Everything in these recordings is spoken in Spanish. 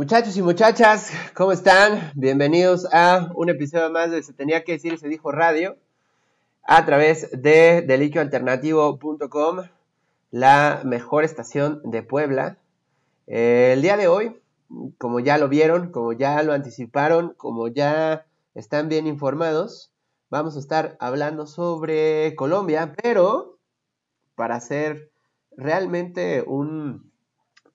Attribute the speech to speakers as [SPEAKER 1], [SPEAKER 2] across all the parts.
[SPEAKER 1] Muchachos y muchachas, ¿cómo están? Bienvenidos a un episodio más de Se tenía que decir, se dijo radio, a través de deliquioalternativo.com, la mejor estación de Puebla. Eh, el día de hoy, como ya lo vieron, como ya lo anticiparon, como ya están bien informados, vamos a estar hablando sobre Colombia, pero para hacer realmente un,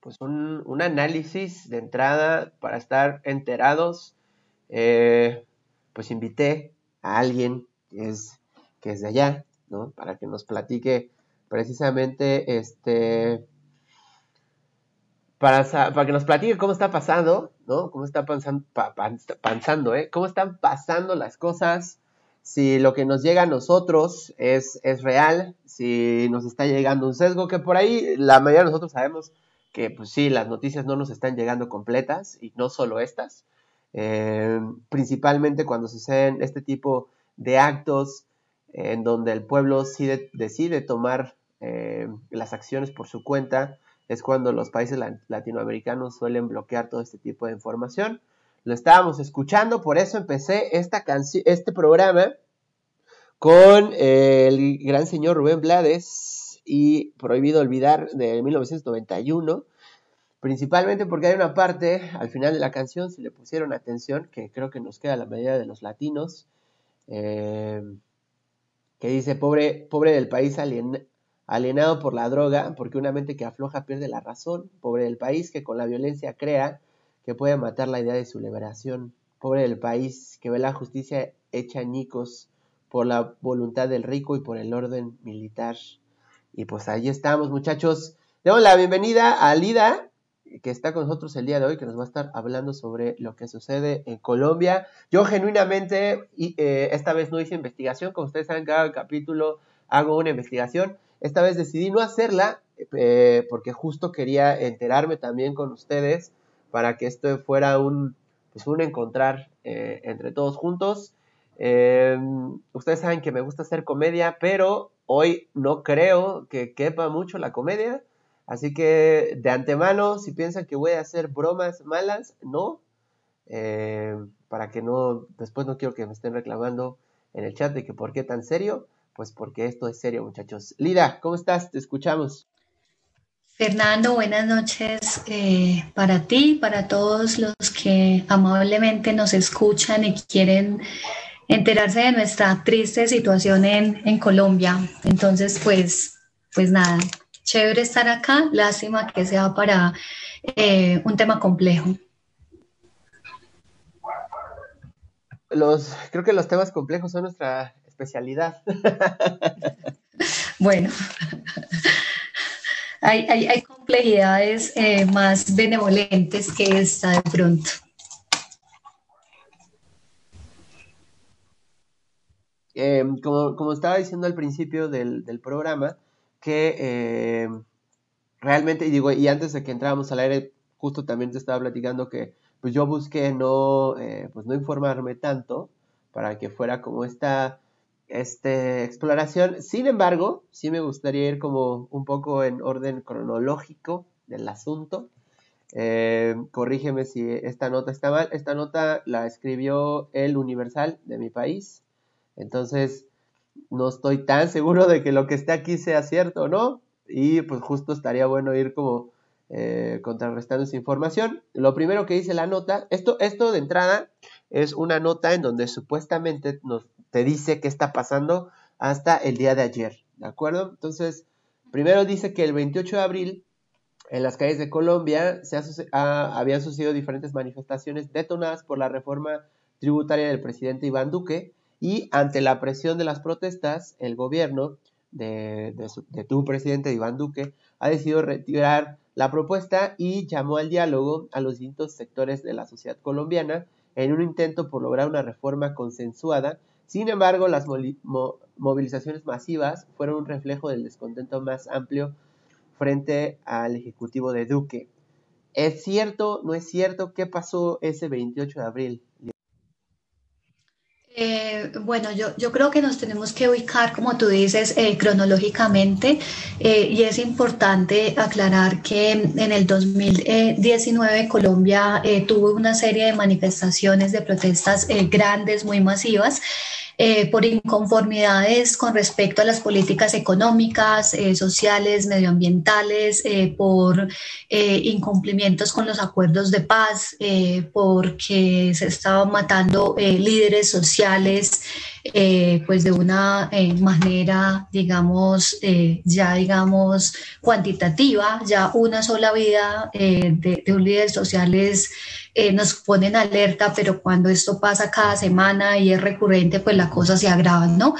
[SPEAKER 1] pues un, análisis de entrada, para estar enterados, eh, pues invité a alguien que es, que es de allá, ¿no? Para que nos platique precisamente este para, para, que nos platique cómo está pasando, ¿no? Cómo está pasando, ¿eh? Cómo están pasando las cosas, si lo que nos llega a nosotros es, es real, si nos está llegando un sesgo, que por ahí la mayoría de nosotros sabemos que pues sí, las noticias no nos están llegando completas y no solo estas, eh, principalmente cuando suceden este tipo de actos en donde el pueblo decide tomar eh, las acciones por su cuenta, es cuando los países latinoamericanos suelen bloquear todo este tipo de información. Lo estábamos escuchando, por eso empecé esta este programa con el gran señor Rubén Blades y Prohibido Olvidar de 1991, principalmente porque hay una parte al final de la canción, si le pusieron atención, que creo que nos queda la mayoría de los latinos, eh, que dice, pobre, pobre del país alienado por la droga, porque una mente que afloja pierde la razón, pobre del país que con la violencia crea que puede matar la idea de su liberación. Pobre del país que ve la justicia hecha añicos por la voluntad del rico y por el orden militar. Y pues ahí estamos, muchachos. Demos la bienvenida a Lida, que está con nosotros el día de hoy, que nos va a estar hablando sobre lo que sucede en Colombia. Yo genuinamente, eh, esta vez no hice investigación, como ustedes saben, cada capítulo hago una investigación. Esta vez decidí no hacerla eh, porque justo quería enterarme también con ustedes para que esto fuera un, pues un encontrar eh, entre todos juntos. Ustedes saben que me gusta hacer comedia, pero hoy no creo que quepa mucho la comedia. Así que de antemano, si piensan que voy a hacer bromas malas, no. Eh, para que no, después no quiero que me estén reclamando en el chat de que por qué tan serio. Pues porque esto es serio, muchachos. Lida, ¿cómo estás? Te escuchamos.
[SPEAKER 2] Fernando, buenas noches eh, para ti, para todos los que amablemente nos escuchan y quieren enterarse de nuestra triste situación en, Colombia. Entonces, pues, pues nada, chévere estar acá, lástima que sea para eh, un tema complejo.
[SPEAKER 1] Los, creo que los temas complejos son nuestra especialidad.
[SPEAKER 2] bueno hay, complejidades eh, más benevolentes que esta de pronto.
[SPEAKER 1] Em, como, estaba diciendo al principio del, programa, que em, realmente, y digo, y antes de que entráramos al aire, justo también te estaba platicando que pues yo busqué no, eh, pues no informarme tanto para que fuera como esta este, exploración. Sin embargo, sí me gustaría ir como un poco en orden cronológico del asunto. Eh, corrígeme si esta nota está mal. Esta nota la escribió el Universal de mi país. Entonces, no estoy tan seguro de que lo que está aquí sea cierto o no. Y pues justo estaría bueno ir como eh, contrarrestando esa información. Lo primero que dice la nota, esto, esto de entrada es una nota en donde supuestamente te dice qué está pasando hasta el día de ayer, ¿de acuerdo? Entonces, primero dice que el 28 de abril en las calles de Colombia se habían sucedido diferentes manifestaciones detonadas por la reforma tributaria del presidente Iván Duque y ante la presión de las protestas, el gobierno de, de tu presidente Iván Duque ha decidido retirar la propuesta y llamó al diálogo a los distintos sectores de la sociedad colombiana en un intento por lograr una reforma consensuada. Sin embargo, las movilizaciones masivas fueron un reflejo del descontento más amplio frente al Ejecutivo de Duque. ¿Es cierto? ¿No es cierto? ¿Qué pasó ese 28 de abril?
[SPEAKER 2] Eh, bueno, yo, yo creo que nos tenemos que ubicar, como tú dices, eh, cronológicamente eh, y es importante aclarar que en el 2019 Colombia tuvo una serie de manifestaciones de protestas grandes, muy masivas. Eh, por inconformidades con respecto a las políticas económicas, eh, sociales, medioambientales, eh, por incumplimientos con los acuerdos de paz, porque se estaban matando líderes sociales. pues de una manera, digamos, ya digamos cuantitativa, ya una sola vida de, de un líder social es eh, nos ponen alerta, pero cuando esto pasa cada semana y es recurrente, pues la cosa se agrava, ¿no?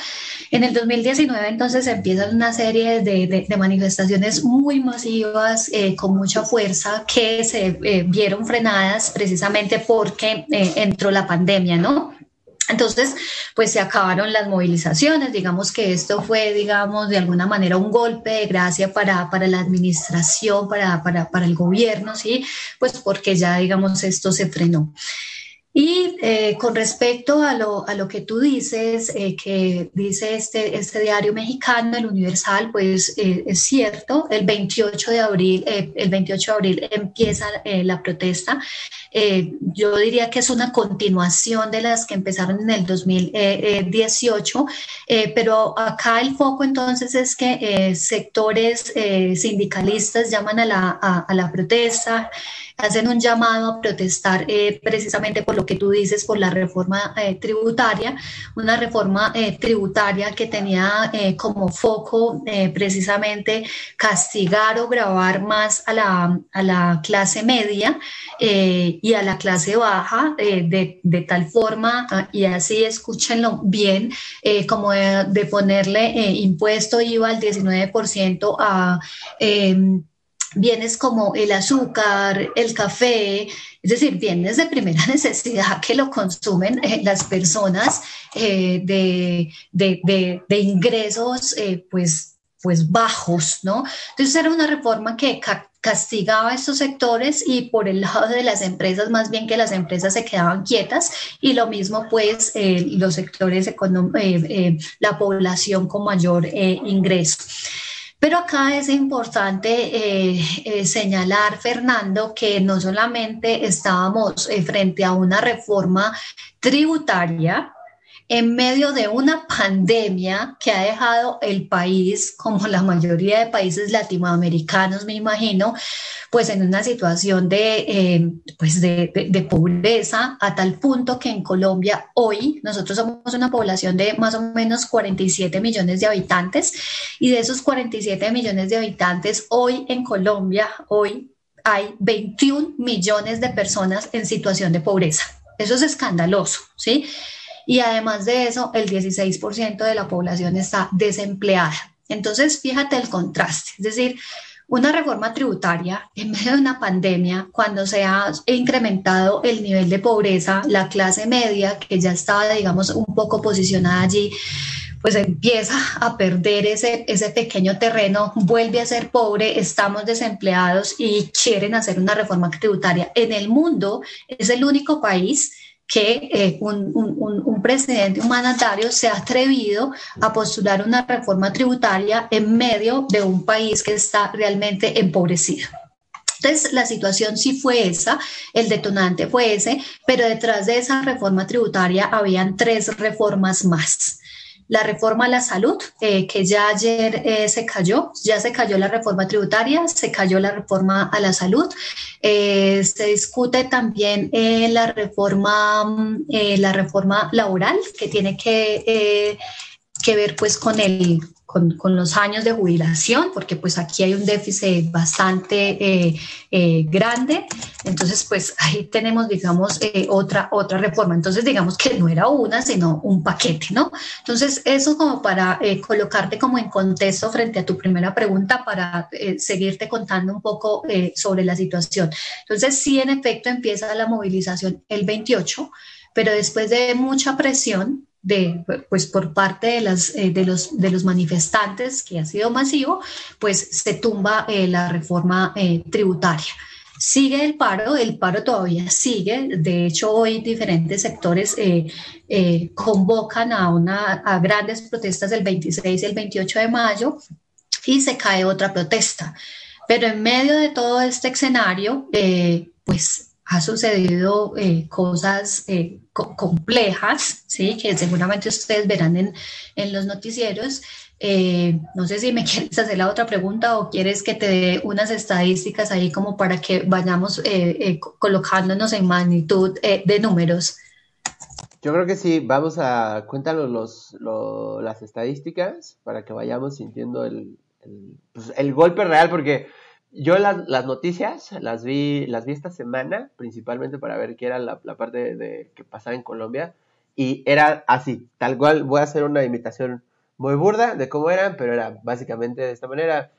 [SPEAKER 2] En el 2019 entonces empiezan una serie de, de, manifestaciones muy masivas, eh, con mucha fuerza, que se eh, vieron frenadas precisamente porque entró la pandemia, ¿no? Entonces, pues se acabaron las movilizaciones, digamos que esto fue, digamos, de alguna manera un golpe de gracia para, para la administración, para, para, para el gobierno, ¿sí? Pues porque ya, digamos, esto se frenó. Y eh, con respecto a lo, a lo, que tú dices, eh, que dice este, este diario mexicano, el Universal, pues eh, es cierto, el 28 de abril, el 28 de abril empieza la protesta. yo diría que es una continuación de las que empezaron en el 2018, pero acá el foco entonces es que sectores sindicalistas llaman a la, a la protesta hacen un llamado a protestar eh, precisamente por lo que tú dices, por la reforma eh, tributaria, una reforma eh, tributaria que tenía como foco precisamente castigar o grabar más a la, a la clase media y a la clase baja de, de, tal forma, ah, y así escúchenlo bien, como de, de ponerle impuesto IVA al 19% a em, bienes como el azúcar, el café, es decir, bienes de primera necesidad que lo consumen eh, las personas eh, de, de, de, ingresos eh, pues, pues bajos, ¿no? Entonces era una reforma que castigaba a estos sectores y por el lado de las empresas, más bien que las empresas se quedaban quietas y lo mismo pues los sectores la población con mayor ingreso. Pero acá es importante eh, eh, señalar, Fernando, que no solamente estábamos eh, frente a una reforma tributaria, en medio de una pandemia que ha dejado el país, como la mayoría de países latinoamericanos, me imagino, pues en una situación de, eh, pues de, de, pobreza a tal punto que en Colombia hoy nosotros somos una población de más o menos 47 millones de habitantes y de esos 47 millones de habitantes hoy en Colombia, hoy hay 21 millones de personas en situación de pobreza. Eso es escandaloso, ¿sí? Y además de eso, el 16% de la población está desempleada. Entonces, fíjate el contraste, es decir, una reforma tributaria en medio de una pandemia, cuando se ha incrementado el nivel de pobreza, la clase media, que ya estaba, digamos, un poco posicionada allí, pues empieza a perder ese, ese pequeño terreno, vuelve a ser pobre, estamos desempleados y quieren hacer una reforma tributaria. En el mundo es el único país que eh, un, un, un, presidente, un mandatario, se ha atrevido a postular una reforma tributaria en medio de un país que está realmente empobrecido. Entonces, la situación sí fue esa, el detonante fue ese, pero detrás de esa reforma tributaria habían tres reformas más la reforma a la salud, eh, que ya ayer eh, se cayó, ya se cayó la reforma tributaria, se cayó la reforma a la salud, eh, se discute también la reforma, mm, la reforma laboral, que tiene que, que ver pues con el con, los años de jubilación, porque pues aquí hay un déficit bastante eh, eh, grande. Entonces, pues ahí tenemos, digamos, eh, otra, otra reforma. Entonces, digamos que no era una, sino un paquete, ¿no? Entonces, eso como para colocarte como en contexto frente a tu primera pregunta, para seguirte contando un poco sobre la situación. Entonces, sí, en efecto, empieza la movilización el 28, pero después de mucha presión, pues por parte de, las, eh, de, los, de los manifestantes, que ha sido masivo, pues se tumba eh, la reforma eh, tributaria. sigue el paro, el paro todavía sigue. De hecho, hoy diferentes sectores convocan a, una, a grandes protestas el 26 y el 28 de mayo y se cae otra protesta. Pero en medio de todo este escenario, pues ha sucedido cosas complejas, ¿sí? que seguramente ustedes verán en, en los noticieros, eh, no sé si me quieres hacer la otra pregunta o quieres que te dé unas estadísticas ahí como para que vayamos eh, eh, colocándonos en magnitud de números.
[SPEAKER 1] Yo creo que sí, vamos a cuéntanos las estadísticas para que vayamos sintiendo el, pues, golpe real, porque yo las, noticias las vi, las vi esta semana, principalmente para ver qué era la, parte de, que pasaba en Colombia, y era así, tal cual, voy a hacer una imitación muy burda de cómo eran, pero era básicamente de esta manera.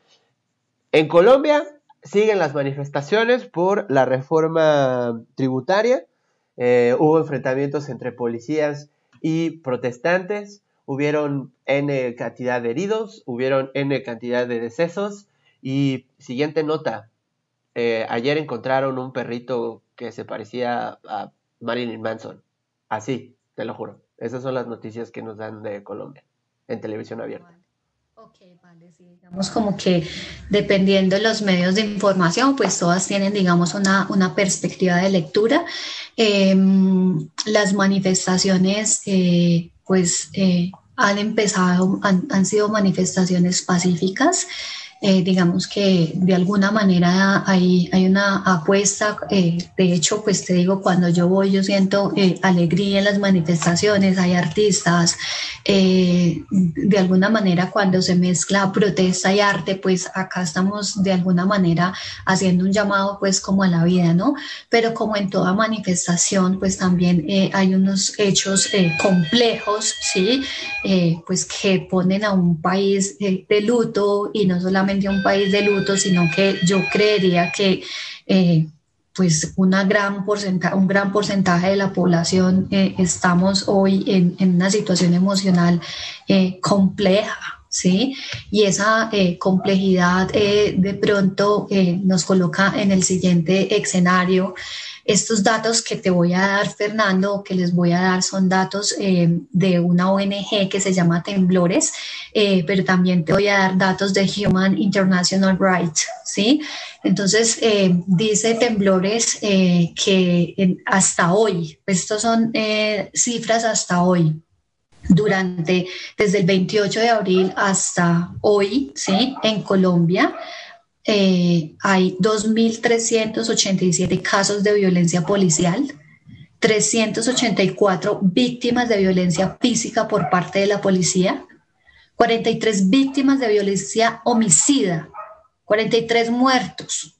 [SPEAKER 1] En Colombia siguen las manifestaciones por la reforma tributaria. Eh, hubo enfrentamientos entre policías y protestantes. Hubieron N cantidad de heridos, hubieron N cantidad de decesos. Y siguiente nota, eh, ayer encontraron un perrito que se parecía a Marilyn Manson. Así, te lo juro. Esas son las noticias que nos dan de Colombia en televisión abierta.
[SPEAKER 2] Ok, vale, digamos como que dependiendo de los medios de información, pues todas tienen, digamos, una, una perspectiva de lectura. Em, las manifestaciones, eh, pues, eh, han empezado, han, han sido manifestaciones pacíficas. Eh, digamos que de alguna manera hay, hay una apuesta, eh, de hecho, pues te digo, cuando yo voy yo siento eh, alegría en las manifestaciones, hay artistas, de alguna manera cuando se mezcla protesta y arte, pues acá estamos de alguna manera haciendo un llamado pues como a la vida, ¿no? Pero como en toda manifestación, pues también hay unos hechos complejos, ¿sí? pues que ponen a un país de luto y no solamente un país de luto, sino que yo creería que eh, pues una gran un gran porcentaje de la población eh, estamos hoy en, una situación emocional eh, compleja. ¿Sí? Y esa complejidad de pronto nos coloca en el siguiente escenario estos datos que te voy a dar, Fernando, que les voy a dar, son datos eh, de una ONG que se llama Temblores, eh, pero también te voy a dar datos de Human International Rights, ¿sí? Entonces, eh, dice Temblores que hasta hoy, estos son cifras hasta hoy, durante, desde el 28 de abril hasta hoy, ¿sí? En Colombia, eh, hay 2.387 casos de violencia policial, 384 víctimas de violencia física por parte de la policía, 43 víctimas de violencia homicida, 43 muertos,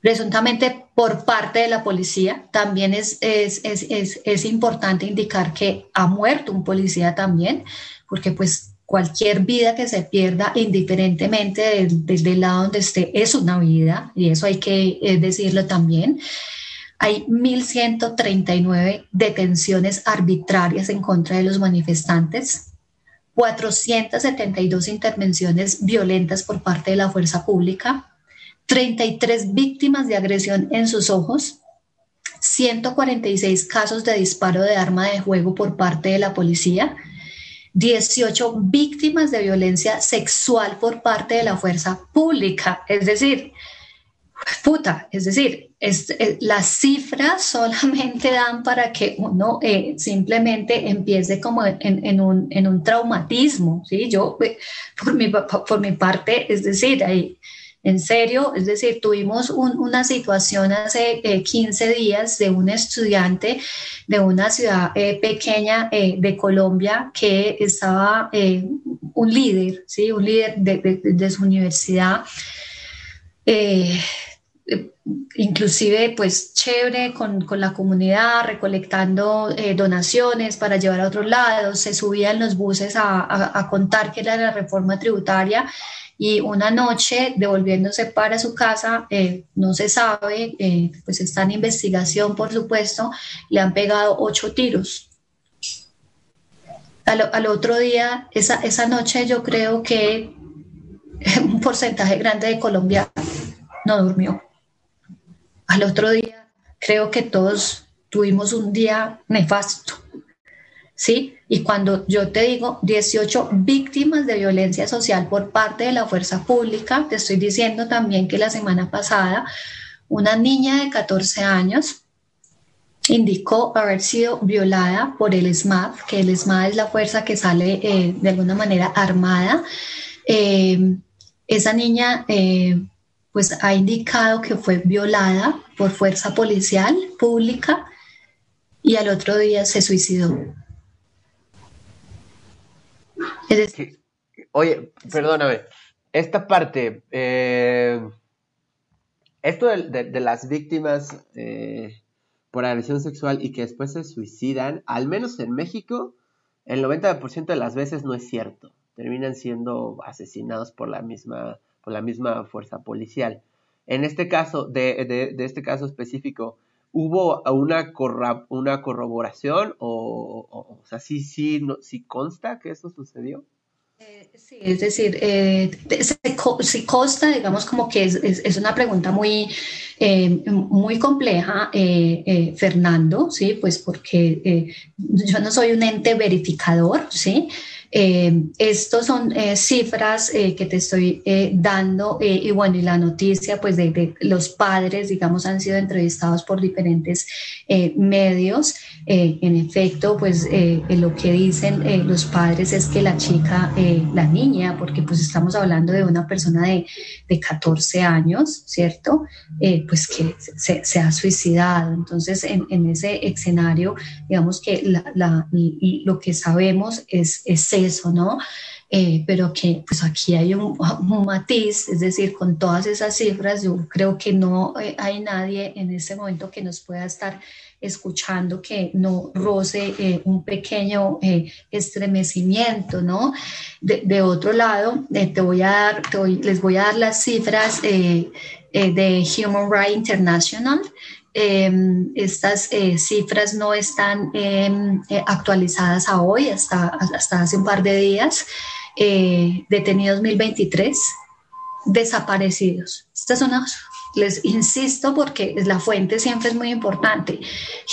[SPEAKER 2] presuntamente por parte de la policía. También es, es, es, es, importante indicar que ha muerto un policía también, porque pues cualquier vida que se pierda, indiferentemente desde el lado donde esté, es una vida, y eso hay que eh, decirlo también. Hay 1.139 detenciones arbitrarias en contra de los manifestantes, 472 intervenciones violentas por parte de la fuerza pública, 33 víctimas de agresión en sus ojos, 146 casos de disparo de arma de juego por parte de la policía, 18 víctimas de violencia sexual por parte de la fuerza pública. Es decir, puta, es decir, eh, las cifras solamente dan para que uno eh, simplemente empiece como en, un, en, un, traumatismo, ¿sí? Yo, eh, por mi, por mi parte, es decir, hay en serio, es decir, tuvimos una situación hace 15 eh, días de un estudiante de una ciudad eh, pequeña eh, de Colombia que estaba un líder, ¿sí? un líder de, su universidad. Inclusive pues chévere con, la comunidad, recolectando donaciones para llevar a otros lados, se subía en los buses a, a, contar que era la reforma tributaria y una noche devolviéndose para su casa, eh, no se sabe, eh, pues está en investigación por supuesto, le han pegado ocho tiros. Al, otro día, esa, esa noche yo creo que un porcentaje grande de Colombia no durmió. al otro día creo que todos tuvimos un día nefasto. ¿Sí? Y cuando yo te digo 18 víctimas de violencia social por parte de la fuerza pública, te estoy diciendo también que la semana pasada una niña de 14 años indicó haber sido violada por el SMAD, que el SMAD es la fuerza que sale eh, de alguna manera armada. Eh, esa niña eh, pues ha indicado que fue violada por fuerza policial pública y al otro día se suicidó.
[SPEAKER 1] Oye, perdóname, esta parte, esto de, las víctimas por agresión sexual y que después se suicidan, al menos en México, el 90% de las veces no es cierto. Terminan siendo asesinados por la misma, por la misma fuerza policial. En este caso, de, este caso específico, ¿hubo una, una corroboración o, o, sea, sí, sí, sí consta que eso sucedió?
[SPEAKER 2] Eh, sí, es decir, eh, consta, digamos, como que es, es, una pregunta muy, eh, muy compleja, Fernando, ¿sí? Pues porque yo no soy un ente verificador, ¿sí? Eh, Estas son eh, cifras eh, que te estoy eh, dando y bueno, y la noticia pues de, los padres, digamos, han sido entrevistados por diferentes medios. en efecto, pues lo que dicen los padres es que la chica, la niña, porque pues estamos hablando de una persona de, de 14 años, ¿cierto? pues que se, ha suicidado. Entonces, en, ese escenario, digamos que lo que sabemos es, es eso, ¿no? Eh, pero que pues aquí hay un, matiz, es decir, con todas esas cifras, yo creo que no eh, hay nadie en este momento que nos pueda estar escuchando que no roce eh, un pequeño estremecimiento, ¿no? De, otro lado, te voy a dar, les voy a dar las cifras de Human Rights International. Em, estas eh, cifras no están em, eh, actualizadas a hoy, hasta, hasta hace un par de días. Eh, detenidos 1023, desaparecidos. Estas son les insisto porque la fuente siempre es muy importante.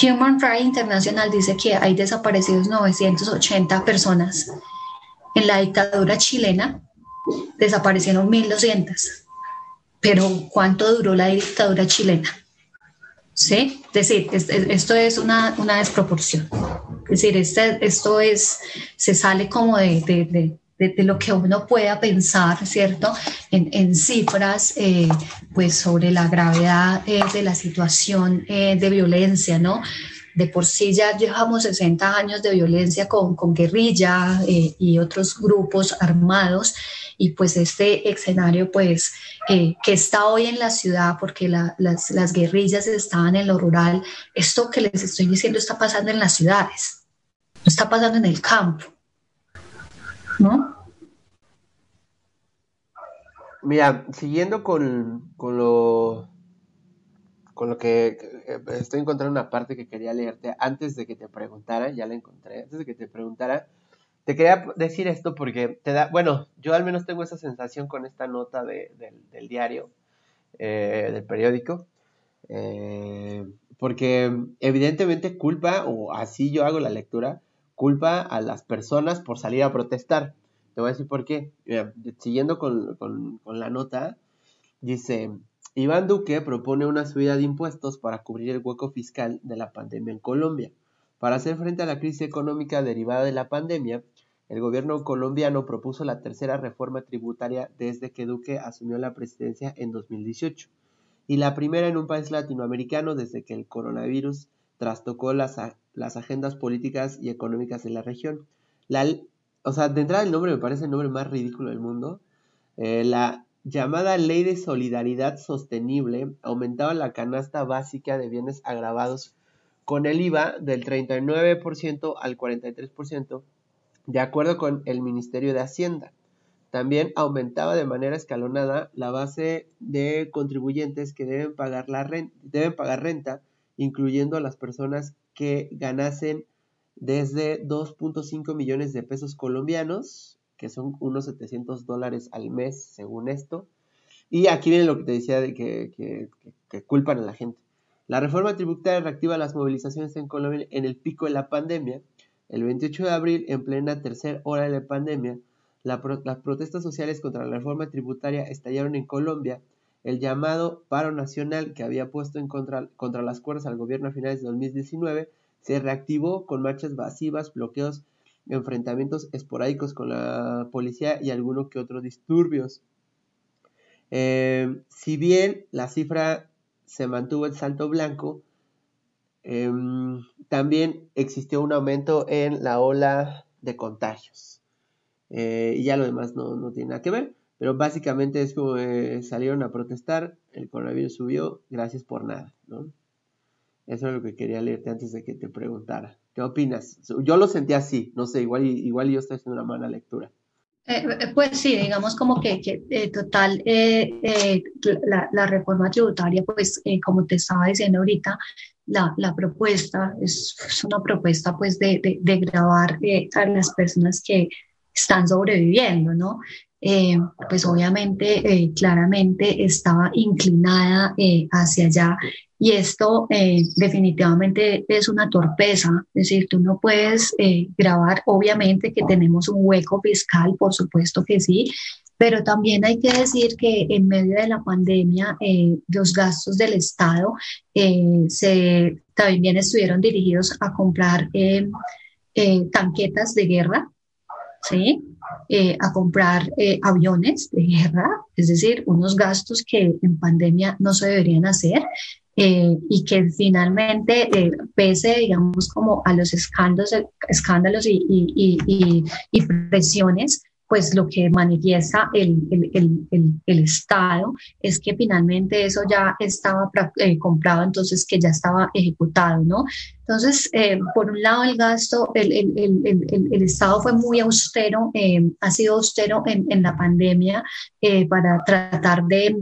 [SPEAKER 2] Human Rights International dice que hay desaparecidos 980 personas. En la dictadura chilena desaparecieron 1200. Pero ¿cuánto duró la dictadura chilena? ¿Sí? Es decir, esto es una, una desproporción. Es decir, este, esto es, se sale como de, de, de, lo que uno pueda pensar, ¿cierto? En, en cifras, eh, pues sobre la gravedad eh, de la situación eh, de violencia, ¿no? De por sí ya llevamos 60 años de violencia con, con guerrilla y otros grupos armados y pues este escenario pues eh, que está hoy en la ciudad porque las, las, guerrillas estaban en lo rural, esto que les estoy diciendo está pasando en las ciudades, no está pasando en el campo, ¿no?
[SPEAKER 1] Mira, siguiendo con, con lo con lo que estoy encontrando una parte que quería leerte antes de que te preguntara, ya la encontré, antes de que te preguntara, te quería decir esto porque te da, bueno, yo al menos tengo esa sensación con esta nota del diario, eh, del periódico, eh, porque evidentemente culpa, o así yo hago la lectura, culpa a las personas por salir a protestar. Te voy a decir por qué. siguiendo con, con la nota, dice, Iván Duque propone una subida de impuestos para cubrir el hueco fiscal de la pandemia en Colombia. Para hacer frente a la crisis económica derivada de la pandemia, el gobierno colombiano propuso la tercera reforma tributaria desde que Duque asumió la presidencia en 2018 y la primera en un país latinoamericano desde que el coronavirus trastocó las, las agendas políticas y económicas de la región. La, o sea, de entrada el nombre me parece el nombre más ridículo del mundo. Eh, la llamada Ley de Solidaridad Sostenible aumentaba la canasta básica de bienes agravados con el IVA del 39% al 43%, de acuerdo con el Ministerio de Hacienda. También aumentaba de manera escalonada la base de contribuyentes que deben pagar, la renta, incluyendo a las personas que ganasen desde 2.5 millones de pesos colombianos, que son unos 700 dólares al mes, según esto. Y aquí viene lo que te decía de que culpan a la gente. La reforma tributaria reactiva las movilizaciones en Colombia en el pico de la pandemia. El 28 de abril, en plena tercera hora de la pandemia, las protestas sociales contra la reforma tributaria estallaron en Colombia. El llamado paro nacional que había puesto en contra, contra las cuerdas al gobierno a finales de 2019 se reactivó con marchas masivas, bloqueos, enfrentamientos esporádicos con la policía y algunos que otros disturbios. Eh, si bien la cifra se mantuvo en salto blanco, em, también existió un aumento en la ola de contagios. Eh, y ya lo demás no, tiene nada que ver, pero básicamente es como eh, salieron a protestar, el coronavirus subió, gracias por nada, ¿no? Eso es lo que quería leerte antes de que te preguntara. ¿Qué opinas? Yo lo sentí así, no sé, igual, igual yo estoy haciendo una mala lectura.
[SPEAKER 2] Eh, eh, pues sí, digamos como que, eh, total, la, la, reforma tributaria, pues como te estaba diciendo ahorita, la, la propuesta es, es, una propuesta pues de, de, de grabar a las personas que están sobreviviendo, ¿no? Eh, pues obviamente eh, claramente estaba inclinada eh, hacia allá. Y esto definitivamente es una torpeza, es decir, tú no puedes grabar, obviamente que tenemos un hueco fiscal, por supuesto que sí, pero también hay que decir que en medio de la pandemia los gastos del Estado se, también estuvieron dirigidos a comprar tanquetas de guerra, ¿sí? Eh, a comprar eh, aviones de guerra, es decir, unos gastos que en pandemia no se deberían hacer. Eh, y que finalmente, pese, digamos, como a los escándalos, escándalos y, y, y, y presiones, pues lo que manifiesta el, el, el, el, Estado es que finalmente eso ya estaba eh, comprado, entonces que ya estaba ejecutado, ¿no? Entonces, eh, por un lado, el gasto, el, Estado fue muy austero, eh, ha sido austero en, en la pandemia para tratar de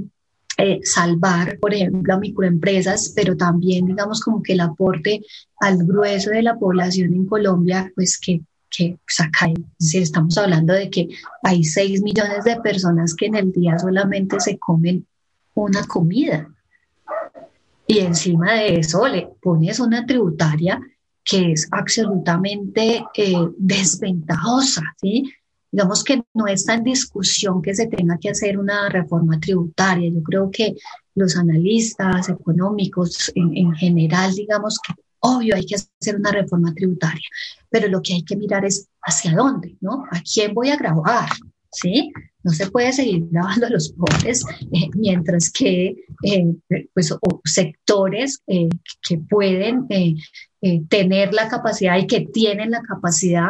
[SPEAKER 2] salvar, por ejemplo, a microempresas, pero también, digamos, como que el aporte al grueso de la población en Colombia, pues que que saca, si estamos hablando de que hay 6 millones de personas que en el día solamente se comen una comida. Y encima de eso le pones una tributaria que es absolutamente eh, desventajosa, ¿sí? Digamos que no está en discusión que se tenga que hacer una reforma tributaria. Yo creo que los analistas económicos en, en general, digamos que Obvio, hay que hacer una reforma tributaria, pero lo que hay que mirar es hacia dónde, ¿no? ¿A quién voy a grabar? ¿Sí? No se puede seguir grabando a los pobres eh, mientras que eh, pues, sectores eh, que pueden tener la capacidad y que tienen la capacidad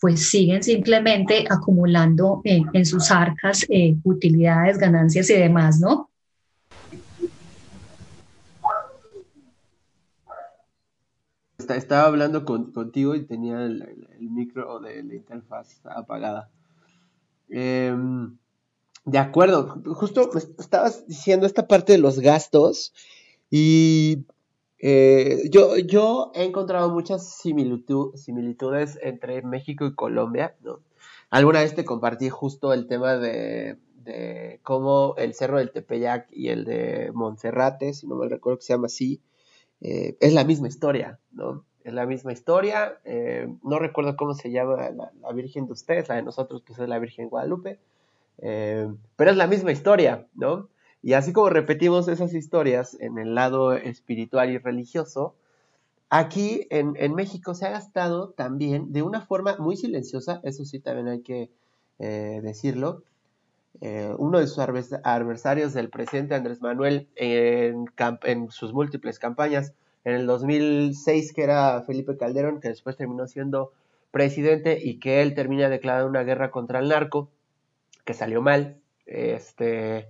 [SPEAKER 2] pues siguen simplemente acumulando en sus arcas utilidades, ganancias y demás, ¿no?
[SPEAKER 1] Estaba hablando contigo y tenía el, micro de la interfaz apagada. Em, de acuerdo, justo estabas diciendo esta parte de los gastos y eh, yo, yo he encontrado muchas similitudes entre México y Colombia, ¿no? Alguna vez te compartí justo el tema de, de cómo el Cerro del Tepeyac y el de Monserrate, si no me recuerdo que se llama así, eh, es la misma historia, ¿no? Es la misma historia. Eh, no recuerdo cómo se llama la, Virgen de ustedes, la de nosotros, pues es la Virgen Guadalupe. Eh, pero es la misma historia, ¿no? Y así como repetimos esas historias en el lado espiritual y religioso, aquí en, en México se ha gastado también de una forma muy silenciosa, eso sí también hay que decirlo, eh, uno de sus adversarios del presidente Andrés Manuel en, sus múltiples campañas. En el 2006, que era Felipe Calderón, que después terminó siendo presidente y que él termina declarando una guerra contra el narco, que salió mal. Este,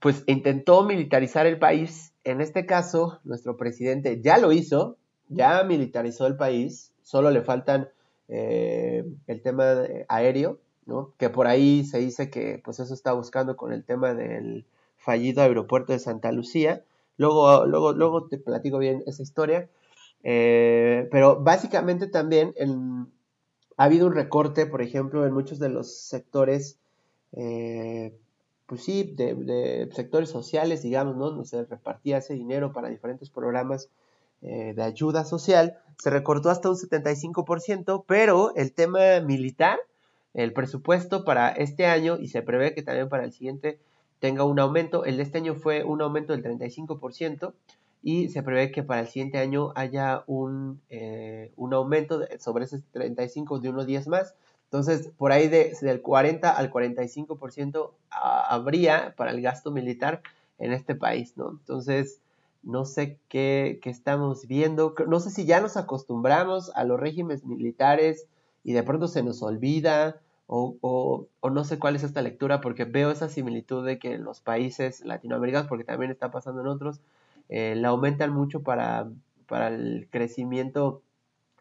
[SPEAKER 1] pues intentó militarizar el país. En este caso, nuestro presidente ya lo hizo, ya militarizó el país, solo le faltan eh, el tema aéreo, que por ahí se dice que pues eso está buscando con el tema del fallido aeropuerto de Santa Lucía. Luego, luego, luego te platico bien esa historia. Eh, pero básicamente también ha habido un recorte, por ejemplo, en muchos de los sectores eh, pues sí, de, sectores sociales, digamos, ¿no? Se repartía ese dinero para diferentes programas eh, de ayuda social, se recortó hasta un 75%, pero el tema militar, el presupuesto para este año, y se prevé que también para el siguiente tenga un aumento, el de este año fue un aumento del 35%, y se prevé que para el siguiente año haya un, eh, un aumento sobre ese 35 de unos 10 más. Entonces, por ahí de, del 40 al 45% habría para el gasto militar en este país, ¿no? Entonces, no sé qué, qué, estamos viendo, no sé si ya nos acostumbramos a los regímenes militares y de pronto se nos olvida, o, o, no sé cuál es esta lectura, porque veo esa similitud de que los países latinoamericanos, porque también está pasando en otros, eh, la aumentan mucho para, para el crecimiento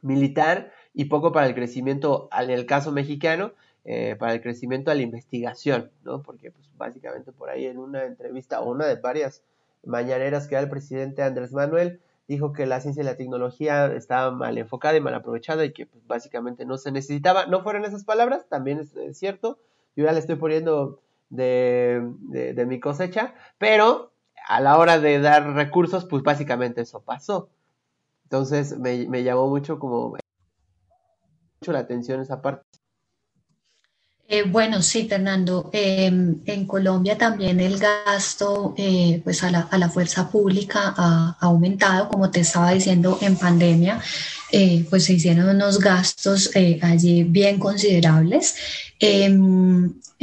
[SPEAKER 1] militar y poco para el crecimiento, en el caso mexicano, eh, para el crecimiento a la investigación, ¿no? Porque pues, básicamente por ahí en una entrevista o una de varias mañaneras que da el presidente Andrés Manuel, dijo que la ciencia y la tecnología estaba mal enfocada y mal aprovechada y que pues, básicamente no se necesitaba. No fueron esas palabras, también es, cierto, yo ya le estoy poniendo de, de mi cosecha, pero a la hora de dar recursos, pues básicamente eso pasó. Entonces me, me llamó mucho como mucho la atención esa parte.
[SPEAKER 2] Eh, bueno, sí, Fernando. Em, en Colombia también el gasto eh, pues a la, fuerza pública ha, aumentado, como te estaba diciendo, en pandemia, eh, pues se hicieron unos gastos allí bien considerables.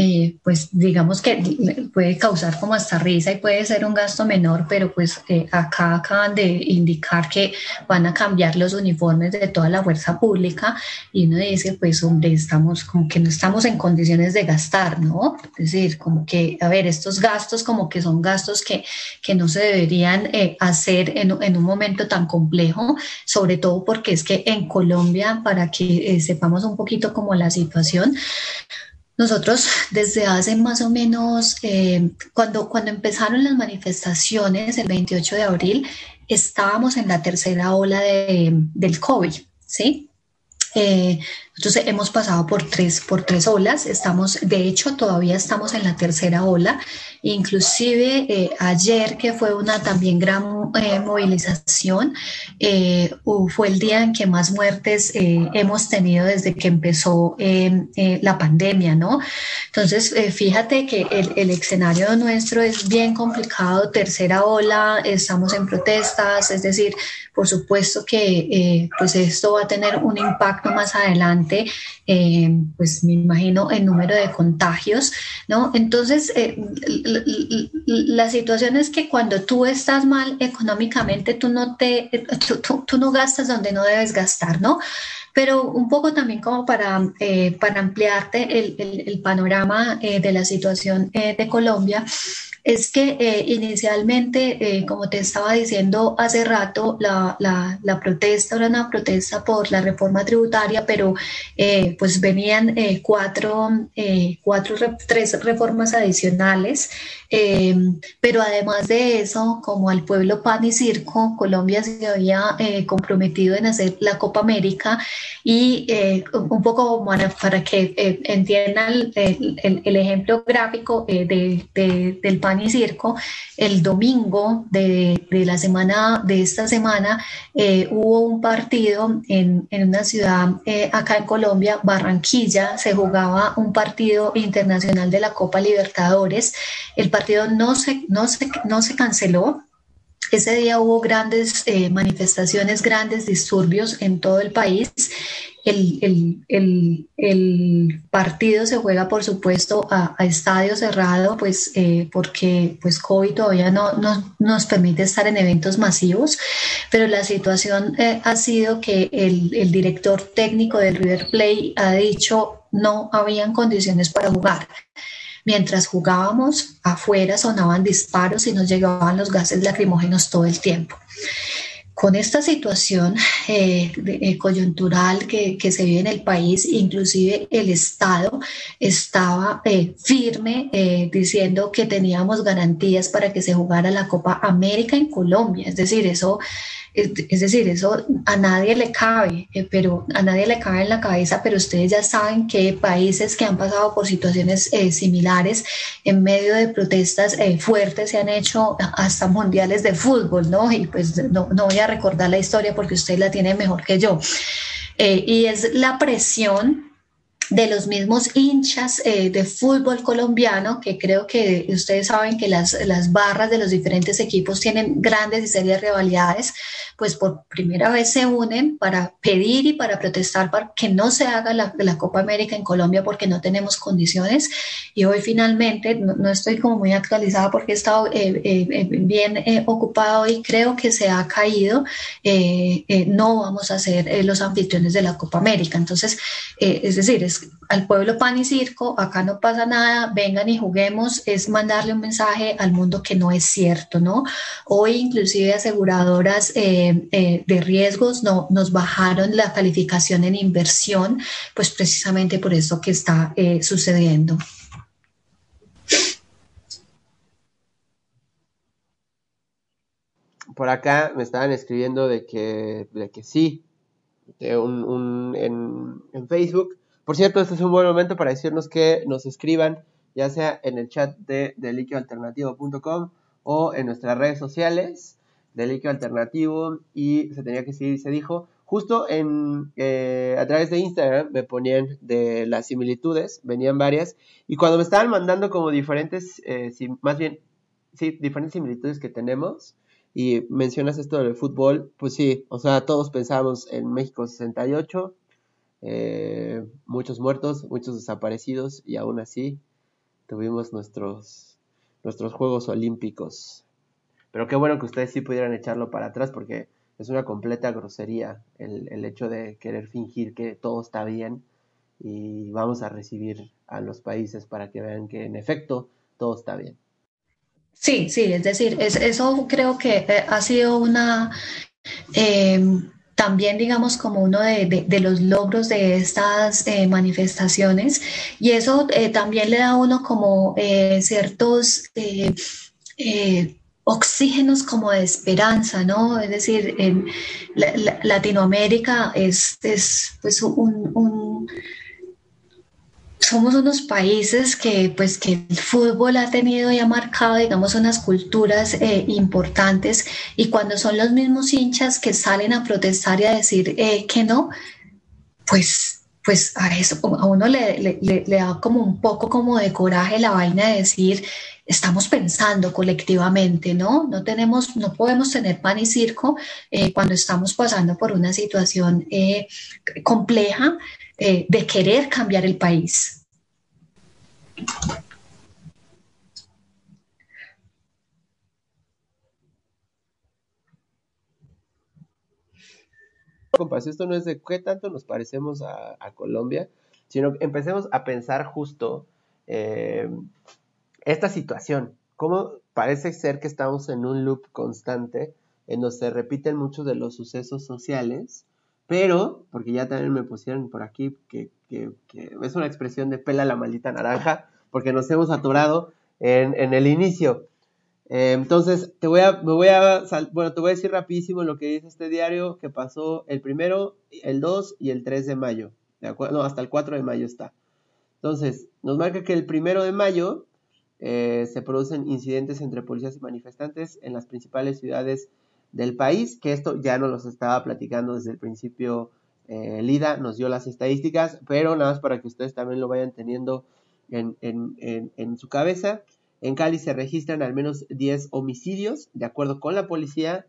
[SPEAKER 2] Eh, pues digamos que puede causar como hasta risa y puede ser un gasto menor, pero pues eh, acá acaban de indicar que van a cambiar los uniformes de toda la fuerza pública y uno dice, pues hombre, estamos como que no estamos en condiciones de gastar, ¿no? Es decir, como que, a ver, estos gastos como que son gastos que, que no se deberían eh, hacer en, en, un momento tan complejo, sobre todo porque es que en Colombia, para que sepamos un poquito como la situación, nosotros desde hace más o menos, eh, cuando, cuando empezaron las manifestaciones el 28 de abril, estábamos en la tercera ola de, del COVID, ¿sí? Eh, entonces hemos pasado por tres, por tres olas, estamos, de hecho todavía estamos en la tercera ola, inclusive eh, ayer que fue una también gran eh, movilización, fue el día en que más muertes hemos tenido desde que empezó la pandemia, ¿no? Entonces fíjate que el, el escenario nuestro es bien complicado, tercera ola, estamos en protestas, es decir, por supuesto que pues esto va a tener un impacto más adelante eh, pues me imagino el número de contagios, ¿no? Entonces, eh, la situación es que cuando tú estás mal económicamente, tú no, te, tú, no gastas donde no debes gastar, ¿no? pero un poco también como para, eh, para ampliarte el, el, panorama de la situación de Colombia, es que eh, inicialmente, eh, como te estaba diciendo hace rato, la, la, protesta era una protesta por la reforma tributaria, pero eh, pues venían cuatro, cuatro, tres reformas adicionales eh, pero además de eso, como al pueblo pan y circo, Colombia se había comprometido en hacer la Copa América y un poco para, que entiendan el, ejemplo gráfico de, de, del pan y circo, el domingo de, de la semana, de esta semana, hubo un partido en, en una ciudad acá en Colombia, Barranquilla, se jugaba un partido internacional de la Copa Libertadores. El partido no se, no se, no se canceló. Ese día hubo grandes eh, manifestaciones, grandes disturbios en todo el país. El, el, el, el partido se juega, por supuesto, a, estadio cerrado, pues eh, porque pues COVID todavía no, no, nos permite estar en eventos masivos, pero la situación eh, ha sido que el, director técnico del River Plate ha dicho no habían condiciones para jugar. Mientras jugábamos, afuera sonaban disparos y nos llegaban los gases lacrimógenos todo el tiempo. Con esta situación eh, eh, coyuntural que, se vive en el país, inclusive el Estado estaba eh, firme diciendo que teníamos garantías para que se jugara la Copa América en Colombia. Es decir, eso es, decir, eso a nadie le cabe, eh, pero a nadie le cabe en la cabeza, pero ustedes ya saben que países que han pasado por situaciones eh, similares en medio de protestas eh, fuertes se han hecho hasta mundiales de fútbol, ¿no? Y pues no, no voy a recordar la historia porque usted la tiene mejor que yo. y es la presión de los mismos hinchas eh, de fútbol colombiano, que creo que ustedes saben que las, las barras de los diferentes equipos tienen grandes y serias rivalidades, pues por primera vez se unen para pedir y para protestar para que no se haga la, la Copa América en Colombia porque no tenemos condiciones. Y hoy finalmente, no, estoy como muy actualizada porque he estado eh, eh, bien ocupado y creo que se ha caído, no vamos a ser los anfitriones de la Copa América. Entonces, es decir, al pueblo pan y circo, acá no pasa nada, vengan y juguemos, es mandarle un mensaje al mundo que no es cierto, ¿no? Hoy inclusive aseguradoras eh, eh, de riesgos no, nos bajaron la calificación en inversión, pues precisamente por eso que está eh, sucediendo.
[SPEAKER 1] Por acá me estaban escribiendo de que, de que sí, en Facebook por cierto, este es un buen momento para decirnos que nos escriban, ya sea en el chat de deliquioalternativo.com o en nuestras redes sociales, Deliquio Alternativo, y se tenía que seguir, se dijo. Justo en, eh, a través de Instagram me ponían de las similitudes, venían varias, y cuando me estaban mandando como diferentes, eh, más bien, sí, diferentes similitudes que tenemos, y mencionas esto del fútbol, pues sí, o sea, todos pensamos en México 68, eh, muchos muertos, muchos desaparecidos y aún así tuvimos nuestros, nuestros Juegos Olímpicos. Pero qué bueno que ustedes sí pudieran echarlo para atrás porque es una completa grosería el, el hecho de querer fingir que todo está bien y vamos a recibir a los países para que vean que en efecto todo está bien.
[SPEAKER 2] Sí, sí, es decir, es, eso creo que eh, ha sido una... Eh, también digamos como uno de, los logros de estas eh, manifestaciones y eso eh, también le da a uno como eh, ciertos oxígenos como de esperanza, ¿no? Es decir, en Latinoamérica es, es pues un somos unos países que, pues, que el fútbol ha tenido y ha marcado, digamos, unas culturas eh, importantes y cuando son los mismos hinchas que salen a protestar y a decir eh, que no, pues pues a eso a uno le, le, da como un poco como de coraje la vaina de decir estamos pensando colectivamente, ¿no? No tenemos, no podemos tener pan y circo eh, cuando estamos pasando por una situación compleja de querer cambiar el país.
[SPEAKER 1] Compas, esto no es de qué tanto nos parecemos a, Colombia, sino que empecemos a pensar justo eh, esta situación. Cómo parece ser que estamos en un loop constante en donde se repiten muchos de los sucesos sociales pero, porque ya también me pusieron por aquí que, es una expresión de pela la maldita naranja, porque nos hemos atorado en, el inicio. Eh, entonces, te voy a, me voy a, bueno, te voy a decir rapidísimo lo que dice este diario, que pasó el primero, el 2 y el 3 de mayo. ¿de acuerdo? No, hasta el 4 de mayo está. Entonces, nos marca que el primero de mayo eh, se producen incidentes entre policías y manifestantes en las principales ciudades del país, que esto ya nos los estaba platicando desde el principio eh, Lida, nos dio las estadísticas, pero nada más para que ustedes también lo vayan teniendo en, su cabeza. En Cali se registran al menos 10 homicidios, de acuerdo con la policía.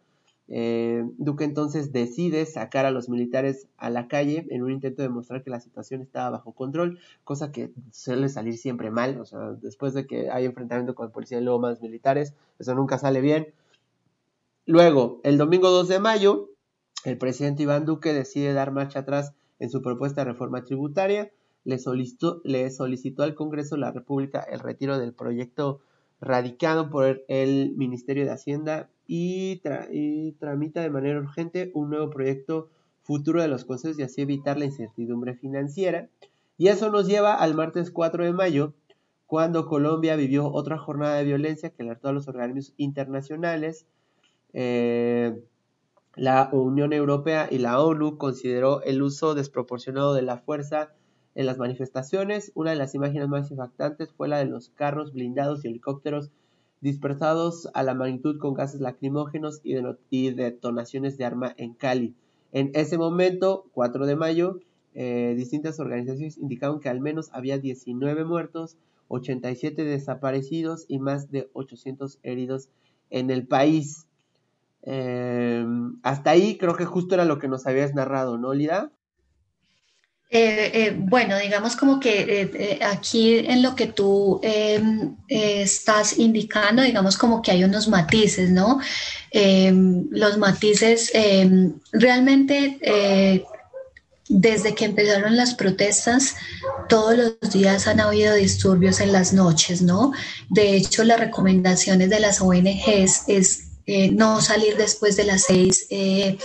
[SPEAKER 1] Eh, Duque entonces decide sacar a los militares a la calle en un intento de mostrar que la situación estaba bajo control, cosa que suele salir siempre mal, o sea, después de que hay enfrentamiento con la policía y luego más militares, eso nunca sale bien. Luego, el domingo 2 de mayo, el presidente Iván Duque decide dar marcha atrás en su propuesta de reforma tributaria. Le solicitó, le solicitó al Congreso de la República el retiro del proyecto radicado por el Ministerio de Hacienda y, tramita de manera urgente un nuevo proyecto futuro de los consejos y así evitar la incertidumbre financiera. Y eso nos lleva al martes 4 de mayo, cuando Colombia vivió otra jornada de violencia que alertó a los organismos internacionales. Eh, la Unión Europea y la ONU consideró el uso desproporcionado de la fuerza en las manifestaciones. Una de las imágenes más impactantes fue la de los carros blindados y helicópteros dispersados a la magnitud con gases lacrimógenos y, detonaciones de arma en Cali. En ese momento, 4 de mayo, eh, distintas organizaciones indicaron que al menos había 19 muertos, 87 desaparecidos y más de 800 heridos en el país. Eh, hasta ahí creo que justo era lo que nos habías narrado, ¿no, Lida?
[SPEAKER 2] Eh, eh, bueno, digamos como que aquí en lo que tú em, estás indicando, digamos como que hay unos matices, ¿no? Em, los matices em, realmente desde que empezaron las protestas, todos los días han habido disturbios en las noches, ¿no? De hecho, las recomendaciones de las ONGs es eh, no salir después de las seis, eh,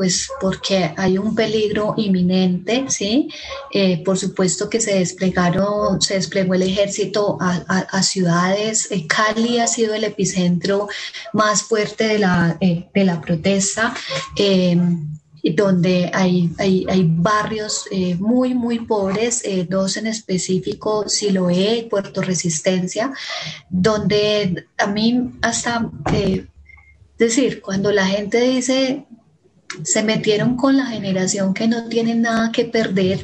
[SPEAKER 2] pues porque hay un peligro inminente, ¿sí? Eh, por supuesto que se desplegaron, se desplegó el ejército a, ciudades. Cali ha sido el epicentro más fuerte de la, de la protesta donde hay, hay, hay barrios muy, muy pobres, dos en específico, Siloé y Puerto Resistencia, donde a mí hasta es decir, cuando la gente dice se metieron con la generación que no tiene nada que perder,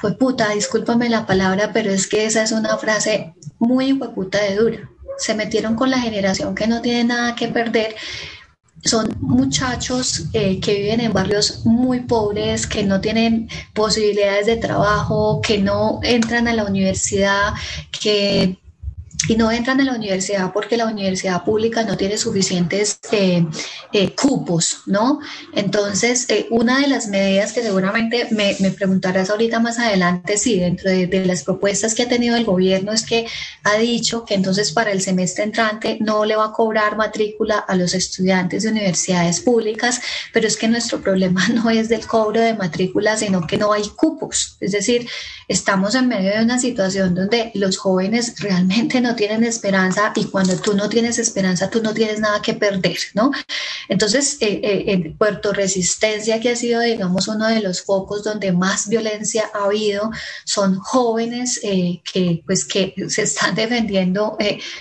[SPEAKER 2] fue puta, discúlpame la palabra, pero es que esa es una frase muy puta de dura. Se metieron con la generación que no tiene nada que perder. Son muchachos eh, que viven en barrios muy pobres, que no tienen posibilidades de trabajo, que no entran a la universidad, que y no entran a la universidad porque la universidad pública no tiene suficientes eh, eh, cupos, ¿no? Entonces, eh, una de las medidas que seguramente me, preguntarás ahorita más adelante, sí, dentro de, de, las propuestas que ha tenido el gobierno es que ha dicho que entonces para el semestre entrante no le va a cobrar matrícula a los estudiantes de universidades públicas, pero es que nuestro problema no es del cobro de matrícula, sino que no hay cupos. Es decir, estamos en medio de una situación donde los jóvenes realmente no tienen esperanza y cuando tú no tienes esperanza, tú no tienes nada que perder, ¿no? Entonces, eh, eh, en Puerto Resistencia, que ha sido, digamos, uno de los focos donde más violencia ha habido, son jóvenes eh, que, pues, que se están defendiendo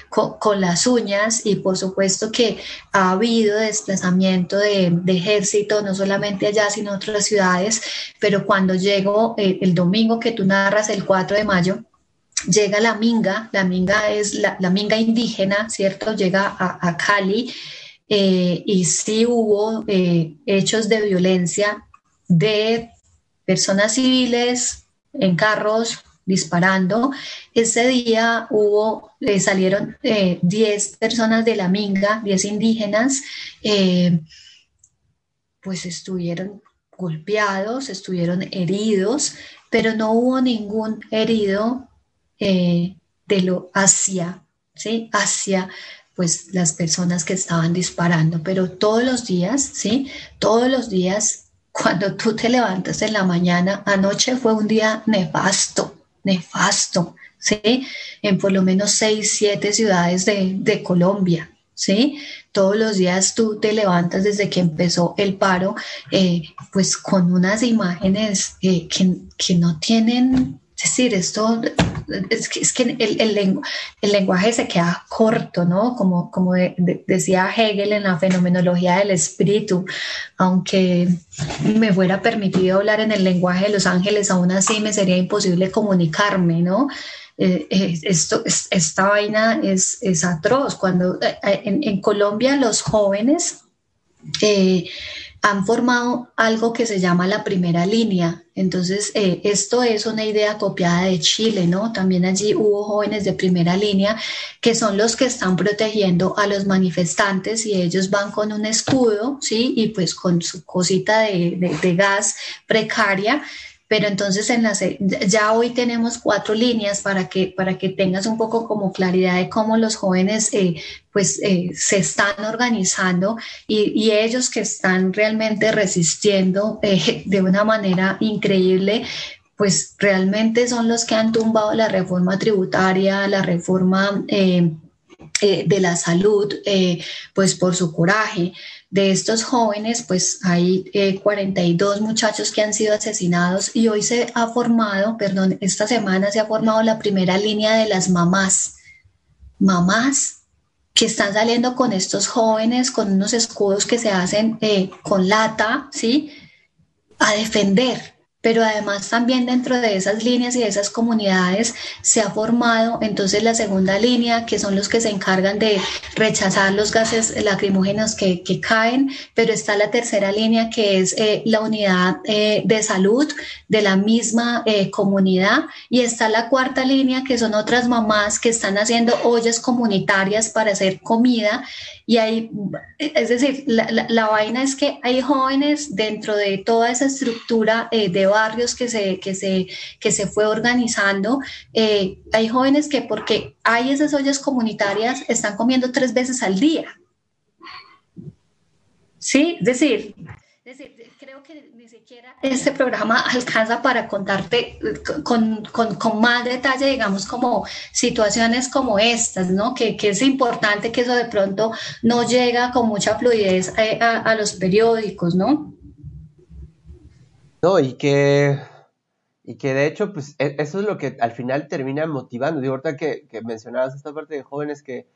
[SPEAKER 2] con, las uñas y por supuesto que ha habido desplazamiento de, de ejército, no solamente allá, sino en otras ciudades, pero cuando llego el domingo que tú narras, el 4 de mayo, llega la minga, la minga es la, minga indígena, ¿cierto? Llega a, Cali eh, y sí hubo eh, hechos de violencia de personas civiles en carros disparando. Ese día hubo, eh, salieron 10 personas de la minga, 10 indígenas, pues estuvieron golpeados, estuvieron heridos, pero no hubo ningún herido eh, de lo hacia, ¿sí? Hacia pues las personas que estaban disparando, pero todos los días, ¿sí? Todos los días, cuando tú te levantas en la mañana, anoche fue un día nefasto, nefasto, ¿sí? En por lo menos seis, siete ciudades de, Colombia, ¿sí? Todos los días tú te levantas desde que empezó el paro, eh, pues con unas imágenes eh, que, que no tienen es decir, esto es que, es que el, el, el, lenguaje se queda corto, ¿no? Como, como decía Hegel en la fenomenología del espíritu, aunque me fuera permitido hablar en el lenguaje de los ángeles, aún así me sería imposible comunicarme, ¿no? Eh, eh, esto, esta vaina es, es atroz. Cuando eh, en, en, Colombia los jóvenes han formado algo que se llama la primera línea. Entonces, eh, esto es una idea copiada de Chile, ¿no? También allí hubo jóvenes de primera línea que son los que están protegiendo a los manifestantes y ellos van con un escudo, ¿sí? Y pues con su cosita de, de gas precaria pero entonces en la, ya hoy tenemos cuatro líneas para que, para que tengas un poco como claridad de cómo los jóvenes eh, pues eh, se están organizando y, y, ellos que están realmente resistiendo eh, de una manera increíble, pues realmente son los que han tumbado la reforma tributaria, la reforma de la salud, pues por su coraje. De estos jóvenes, pues hay 42 muchachos que han sido asesinados y hoy se ha formado, perdón, esta semana se ha formado la primera línea de las mamás. Mamás que están saliendo con estos jóvenes, con unos escudos que se hacen eh, con lata, ¿sí? A defender pero además también dentro de esas líneas y de esas comunidades se ha formado entonces la segunda línea, que son los que se encargan de rechazar los gases lacrimógenos que, que caen, pero está la tercera línea, que es eh, la unidad eh, de salud de la misma eh, comunidad, y está la cuarta línea, que son otras mamás que están haciendo ollas comunitarias para hacer comida y hay, es decir, la, la, vaina es que hay jóvenes dentro de toda esa estructura eh, de barrios que se, que se, que se fue organizando, eh, hay jóvenes que porque hay esas ollas comunitarias están comiendo tres veces al día. Sí, es decir, creo que ni siquiera este programa alcanza para contarte con, con, con, más detalle, digamos, como situaciones como estas, ¿no? Que, que, es importante que eso de pronto no llega con mucha fluidez eh, a, los periódicos, ¿no?
[SPEAKER 1] No, y que, y que de hecho, pues e, eso es lo que al final termina motivando. Digo, ahorita que, mencionabas esta parte de jóvenes que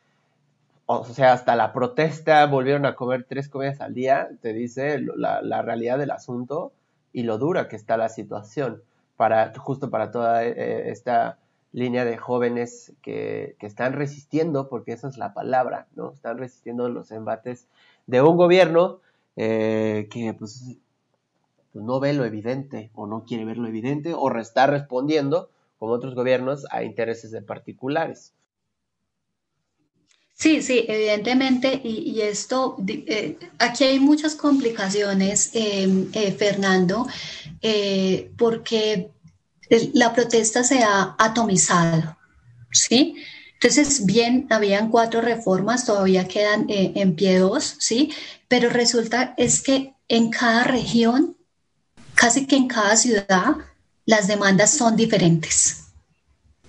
[SPEAKER 1] o sea, hasta la protesta volvieron a comer tres comidas al día, te dice la, la, realidad del asunto y lo dura que está la situación para justo para toda eh, esta línea de jóvenes que, que, están resistiendo, porque esa es la palabra, ¿no? Están resistiendo los embates de un gobierno eh, que pues, pues, no ve lo evidente o no quiere ver lo evidente o está respondiendo, como otros gobiernos, a intereses de particulares.
[SPEAKER 2] Sí, sí, evidentemente, y, esto, eh, aquí hay muchas complicaciones, em, eh, Fernando, eh, porque la protesta se ha atomizado, ¿sí? Entonces, bien, habían cuatro reformas, todavía quedan en pie dos, ¿sí? Pero resulta es que en cada región, casi que en cada ciudad, las demandas son diferentes,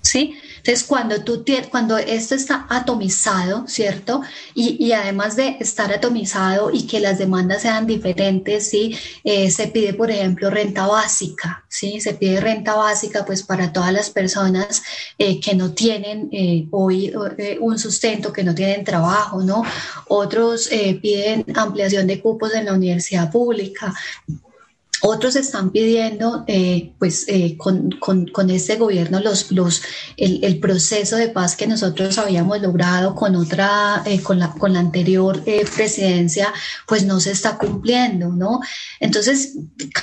[SPEAKER 2] ¿sí? Entonces, cuando, tú cuando esto está atomizado, ¿cierto? Y, además de estar atomizado y que las demandas sean diferentes, ¿sí? Eh, se pide, por ejemplo, renta básica, ¿sí? Se pide renta básica, pues, para todas las personas eh, que no tienen eh, hoy un sustento, que no tienen trabajo, ¿no? Otros piden ampliación de cupos en la universidad pública. Otros están pidiendo, eh, pues, eh, con, este gobierno los, los, el, proceso de paz que nosotros habíamos logrado con otra, eh, con, la, con la anterior presidencia, pues no se está cumpliendo, ¿no? Entonces,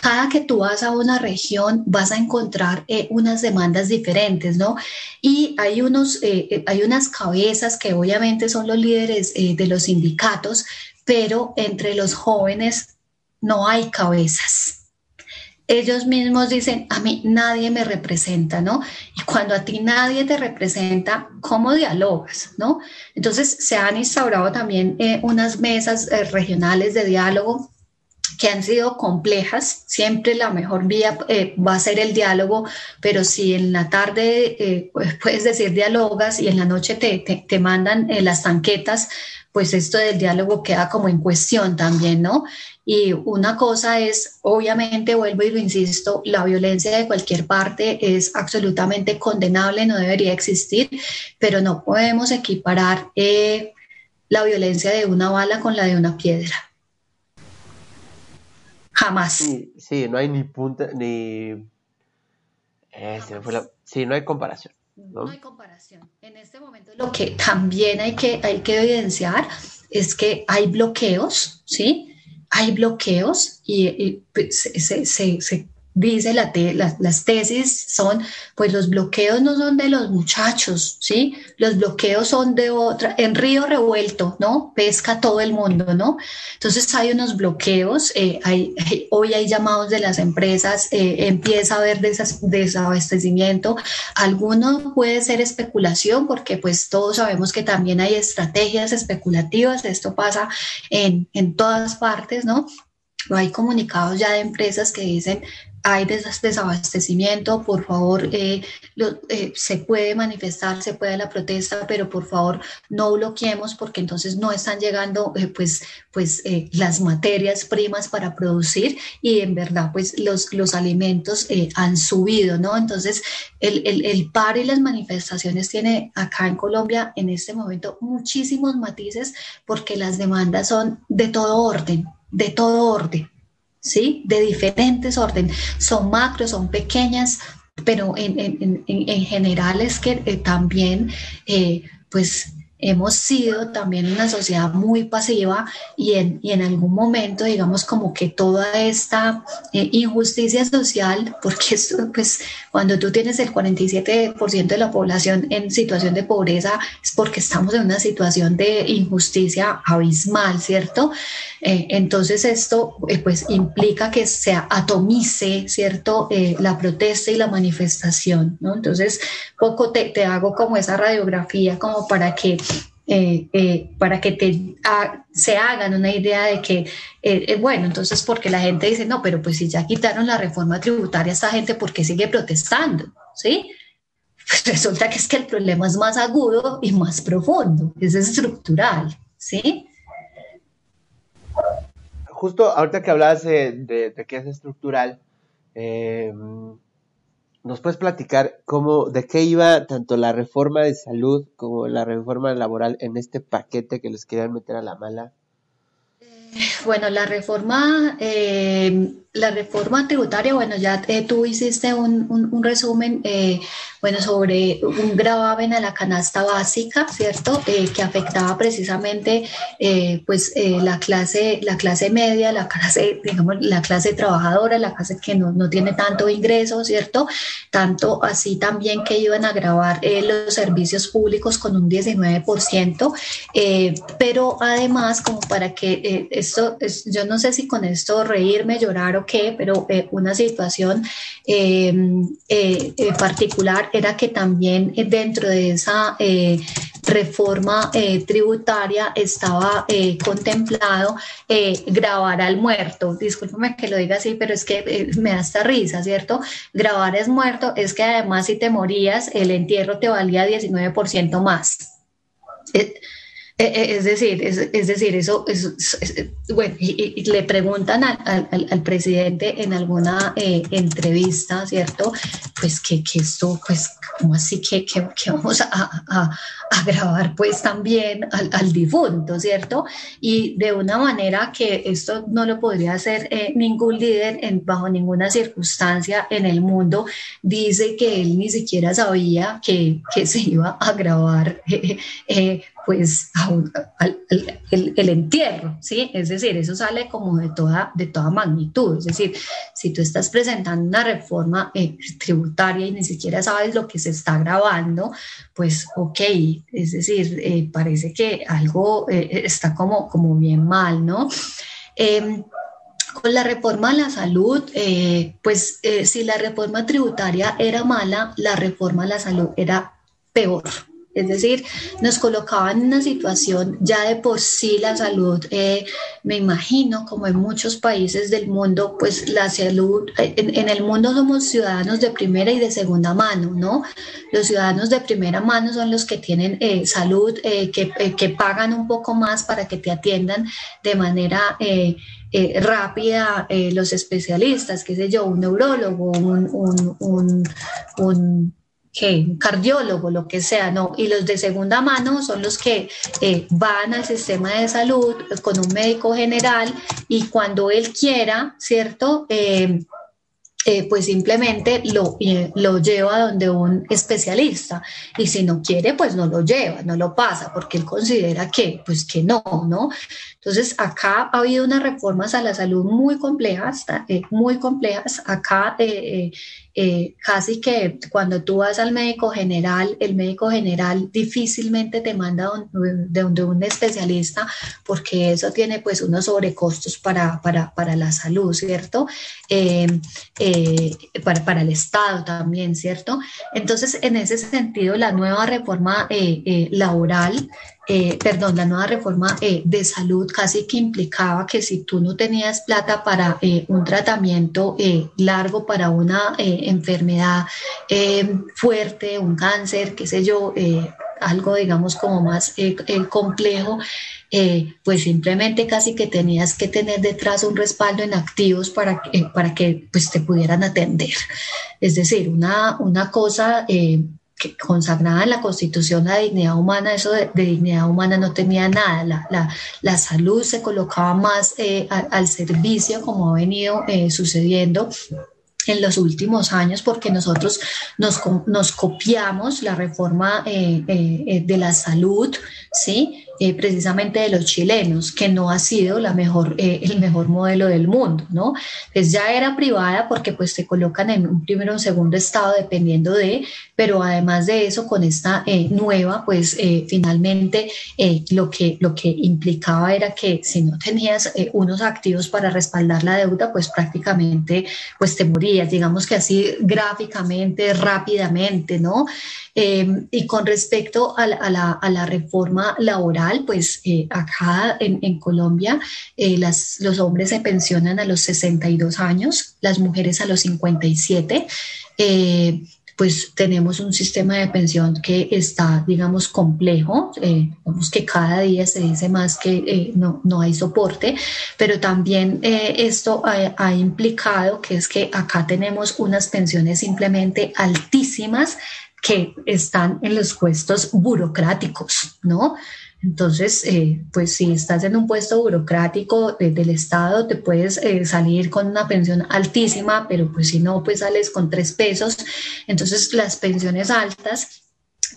[SPEAKER 2] cada que tú vas a una región, vas a encontrar unas demandas diferentes, ¿no? Y hay, unos, hay unas cabezas que obviamente son los líderes de los sindicatos, pero entre los jóvenes no hay cabezas ellos mismos dicen, a mí nadie me representa, ¿no? Y cuando a ti nadie te representa, ¿cómo dialogas, ¿no? Entonces se han instaurado también eh, unas mesas eh, regionales de diálogo que han sido complejas. Siempre la mejor vía eh, va a ser el diálogo, pero si en la tarde pues, puedes decir dialogas y en la noche te, te, te mandan las tanquetas, pues esto del diálogo queda como en cuestión también, ¿no? Y una cosa es, obviamente, vuelvo y lo insisto, la violencia de cualquier parte es absolutamente condenable, no debería existir, pero no podemos equiparar eh, la violencia de una bala con la de una piedra. Jamás.
[SPEAKER 1] Sí, no hay ni punto, ni... Eh, sí, no hay comparación.
[SPEAKER 2] ¿No? hay comparación. En este momento lo que también hay que, hay que evidenciar es que hay bloqueos, ¿sí? hay bloqueos y, pues, se, dice la las tesis son, pues los bloqueos no son de los muchachos, ¿sí? Los bloqueos son de otra, en río revuelto, ¿no? Pesca todo el mundo, ¿no? Entonces hay unos bloqueos, eh, hoy hay llamados de las empresas, eh, empieza a haber desabastecimiento, alguno puede ser especulación, porque pues todos sabemos que también hay estrategias especulativas, esto pasa en, en todas partes, ¿no? hay comunicados ya de empresas que dicen hay desabastecimiento, por favor, eh, eh, se puede manifestar, se puede la protesta, pero por favor no bloqueemos porque entonces no están llegando eh, pues, pues las materias primas para producir y en verdad pues los, los alimentos han subido, ¿no? Entonces el, el, el paro y las manifestaciones tiene acá en Colombia en este momento muchísimos matices porque las demandas son de todo orden, de todo orden. ¿Sí? De diferentes orden. Son macros, son pequeñas, pero en, en, en, general es que eh, también, eh, pues, hemos sido también una sociedad muy pasiva y en, y en algún momento, digamos, como que toda esta eh, injusticia social, porque esto, pues cuando tú tienes el 47% de la población en situación de pobreza, es porque estamos en una situación de injusticia abismal, ¿cierto? Eh, entonces esto eh, pues implica que se atomice, ¿cierto? la protesta y la manifestación, ¿no? Entonces, poco te, hago como esa radiografía como para que eh, eh, para que te, se hagan una idea de que, eh, bueno, entonces porque la gente dice, no, pero pues si ya quitaron la reforma tributaria, esta gente, ¿por qué sigue protestando? ¿Sí? Pues resulta que es que el problema es más agudo y más profundo, es estructural, ¿sí?
[SPEAKER 1] Justo ahorita que hablabas de, de, de que es estructural, eh, ¿Nos puedes platicar cómo, de qué iba tanto la reforma de salud como la reforma laboral en este paquete que les querían meter a la mala?
[SPEAKER 2] Bueno, la reforma, eh, la reforma tributaria, bueno, ya eh, tú hiciste un, resumen, eh, bueno, sobre un gravamen a la canasta básica, ¿cierto? que afectaba precisamente, pues, la clase, la clase media, la clase, digamos, la clase trabajadora, la clase que no, no tiene tanto ingreso, ¿cierto? Tanto así también que iban a grabar los servicios públicos con un 19%, pero además como para que esto, es, yo no sé si con esto reírme, llorar o pero eh, una situación eh, eh, particular era que también dentro de esa reforma tributaria estaba contemplado grabar al muerto. Discúlpeme que lo diga así, pero es que me da esta risa, ¿cierto? Grabar es muerto, es que además si te morías, el entierro te valía 19% más. Eh, eh, es decir, es, decir, eso, es, bueno, y, le preguntan al, al, presidente en alguna eh, entrevista, ¿cierto? Pues que, que, esto, pues, ¿cómo así que, que, vamos a, a, a, grabar pues también al, al, difunto, ¿cierto? Y de una manera que esto no lo podría hacer ningún líder en, bajo ninguna circunstancia en el mundo, dice que él ni siquiera sabía que, que se iba a grabar pues el, entierro, ¿sí? Es decir, eso sale como de toda, de toda magnitud. Es decir, si tú estás presentando una reforma eh, tributaria y ni siquiera sabes lo que se está grabando, pues ok, es decir, eh, parece que algo eh, está como, como bien mal, ¿no? Em, con la reforma a la salud, pues si la reforma tributaria era mala, la reforma a la salud era peor, es decir, nos colocaban en una situación ya de por sí la salud, eh, me imagino, como en muchos países del mundo, pues la salud, eh, en, el mundo somos ciudadanos de primera y de segunda mano, ¿no? Los ciudadanos de primera mano son los que tienen eh, salud, que, que, pagan un poco más para que te atiendan de manera... rápida los especialistas, qué sé yo, un neurólogo, un, un un cardiólogo, lo que sea, no. Y los de segunda mano son los que eh, van al sistema de salud con un médico general y cuando él quiera, ¿cierto? Eh, eh, pues simplemente lo, lo lleva donde un especialista y si no quiere, pues no lo lleva, no lo pasa, porque él considera que, pues que no, ¿no? Entonces, acá ha habido unas reformas a la salud muy complejas, muy complejas. Acá eh, eh, casi que cuando tú vas al médico general, el médico general difícilmente te manda de donde un especialista porque eso tiene pues unos sobrecostos para, para, para la salud, ¿cierto? para, para el Estado también, ¿cierto? Entonces, en ese sentido, la nueva reforma laboral eh, perdón, la nueva reforma eh, de salud casi que implicaba que si tú no tenías plata para eh, un tratamiento largo, para una enfermedad fuerte, un cáncer, qué sé yo, algo digamos como más complejo, pues simplemente casi que tenías que tener detrás un respaldo en activos para, para que pues, te pudieran atender. Es decir, una, una cosa que consagrada en la Constitución la dignidad humana, eso de, dignidad humana no tenía nada, la, la, salud se colocaba más eh, al servicio como ha venido eh, sucediendo en los últimos años porque nosotros nos, nos copiamos la reforma eh, de la salud, ¿sí? Eh, precisamente de los chilenos, que no ha sido la mejor, eh, el mejor modelo del mundo, ¿no? Pues ya era privada porque pues te colocan en un primero o un segundo estado dependiendo de, pero además de eso, con esta eh, nueva, pues finalmente lo, que, lo que implicaba era que si no tenías unos activos para respaldar la deuda, pues prácticamente pues te morías, digamos que así gráficamente, rápidamente, ¿no? y con respecto a la, a la reforma laboral, pues eh, acá en, Colombia eh, las, los hombres se pensionan a los 62 años, las mujeres a los 57. Eh, pues tenemos un sistema de pensión que está, digamos, complejo, digamos que cada día se dice más que no, no, hay soporte, pero también esto ha, ha, implicado que es que acá tenemos unas pensiones simplemente altísimas que están en los puestos burocráticos, ¿no? Entonces, eh, pues si estás en un puesto burocrático del Estado, te puedes eh, salir con una pensión altísima, pero pues si no, pues sales con tres pesos. Entonces, las pensiones altas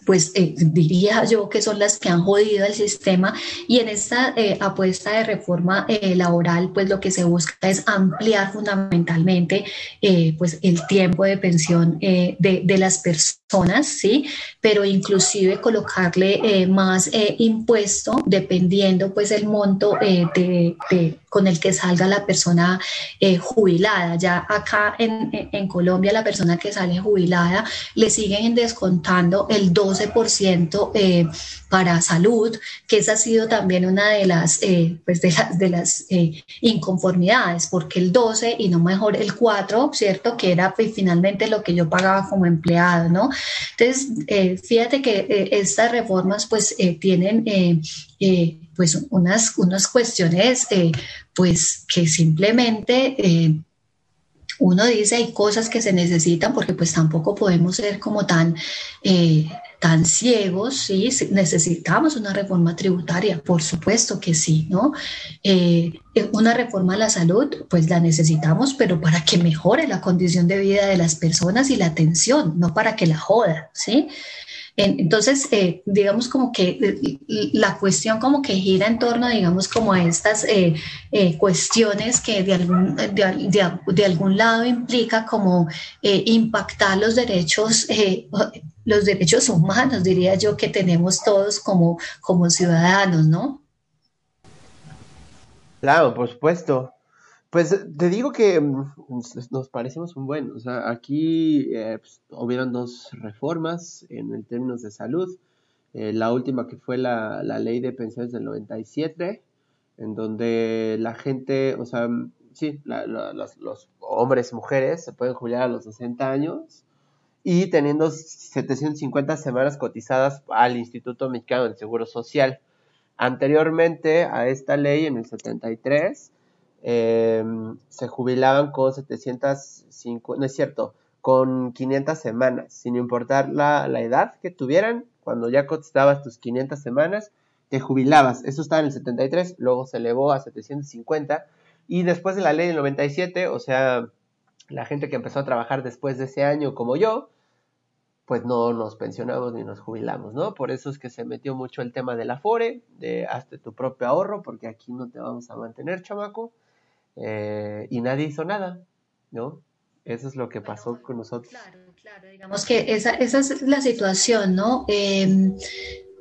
[SPEAKER 2] pues eh, diría yo que son las que han jodido el sistema y en esta apuesta de reforma laboral pues lo que se busca es ampliar fundamentalmente pues el tiempo de pensión de, de, las personas zonas, ¿sí? Pero inclusive colocarle eh, más eh, impuesto dependiendo pues el monto eh, de, con el que salga la persona jubilada. Ya acá en, en, Colombia la persona que sale jubilada le siguen descontando el 12% para salud, que esa ha sido también una de las, pues de, las inconformidades, porque el 12 y no mejor el 4, ¿cierto? Que era pues, finalmente lo que yo pagaba como empleado, ¿no? Entonces, eh, fíjate que eh, estas reformas pues eh, tienen pues unas, unas cuestiones pues que simplemente uno dice hay cosas que se necesitan porque pues tampoco podemos ser como tan tan ciegos, sí, necesitamos una reforma tributaria, por supuesto que sí, ¿no? Eh, una reforma a la salud, pues la necesitamos, pero para que mejore la condición de vida de las personas y la atención, no para que la joda, ¿sí? Entonces, eh, digamos como que eh, la cuestión como que gira en torno, digamos, como a estas eh, cuestiones que de algún, de, algún lado implica como impactar los derechos, los derechos humanos, diría yo, que tenemos todos como, como ciudadanos, ¿no?
[SPEAKER 1] Claro, por supuesto. Pues te digo que mm, nos parecemos un buen, o sea, aquí eh, pues, hubieron dos reformas en el términos de salud. Eh, la última que fue la, ley de pensiones del 97, en donde la gente, o sea, mm, sí, los, los, hombres y mujeres se pueden jubilar a los 60 años y teniendo 750 semanas cotizadas al Instituto Mexicano del Seguro Social. Anteriormente a esta ley, en el 73, Em, se jubilaban con 750, no es cierto, con 500 semanas, sin importar la, edad que tuvieran, cuando ya costabas tus 500 semanas, te jubilabas. Eso estaba en el 73, luego se elevó a 750 y después de la ley del 97, o sea, la gente que empezó a trabajar después de ese año como yo, pues no nos pensionamos ni nos jubilamos, ¿no? Por eso es que se metió mucho el tema del afore, de hazte tu propio ahorro, porque aquí no te vamos a mantener, chamaco, eh, y nadie hizo nada, ¿no? Eso es lo que pasó con nosotros.
[SPEAKER 2] Claro, claro, digamos que esa, esa es la situación, ¿no? Eh,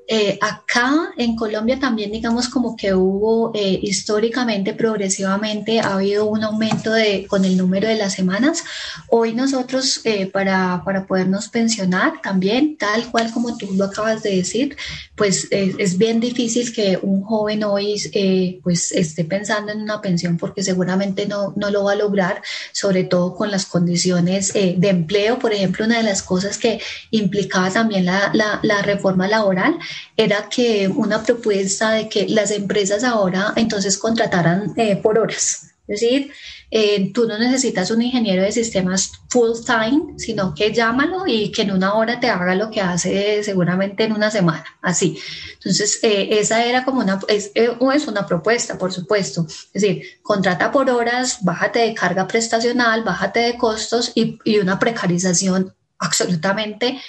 [SPEAKER 2] eh, acá en Colombia también digamos como que hubo eh, históricamente, progresivamente, ha habido un aumento de, con el número de las semanas. Hoy nosotros eh, para, para, podernos pensionar también, tal cual como tú lo acabas de decir, pues es bien difícil que un joven hoy pues esté pensando en una pensión porque seguramente no, no lo va a lograr, sobre todo con las condiciones de empleo. Por ejemplo, una de las cosas que implicaba también la, la, la reforma laboral era que una propuesta de que las empresas ahora entonces contrataran eh, por horas. Es decir, eh, tú no necesitas un ingeniero de sistemas full time, sino que llámalo y que en una hora te haga lo que hace seguramente en una semana, así. Entonces, eh, esa era como una, es, es, una propuesta, por supuesto. Es decir, contrata por horas, bájate de carga prestacional, bájate de costos y, y una precarización absolutamente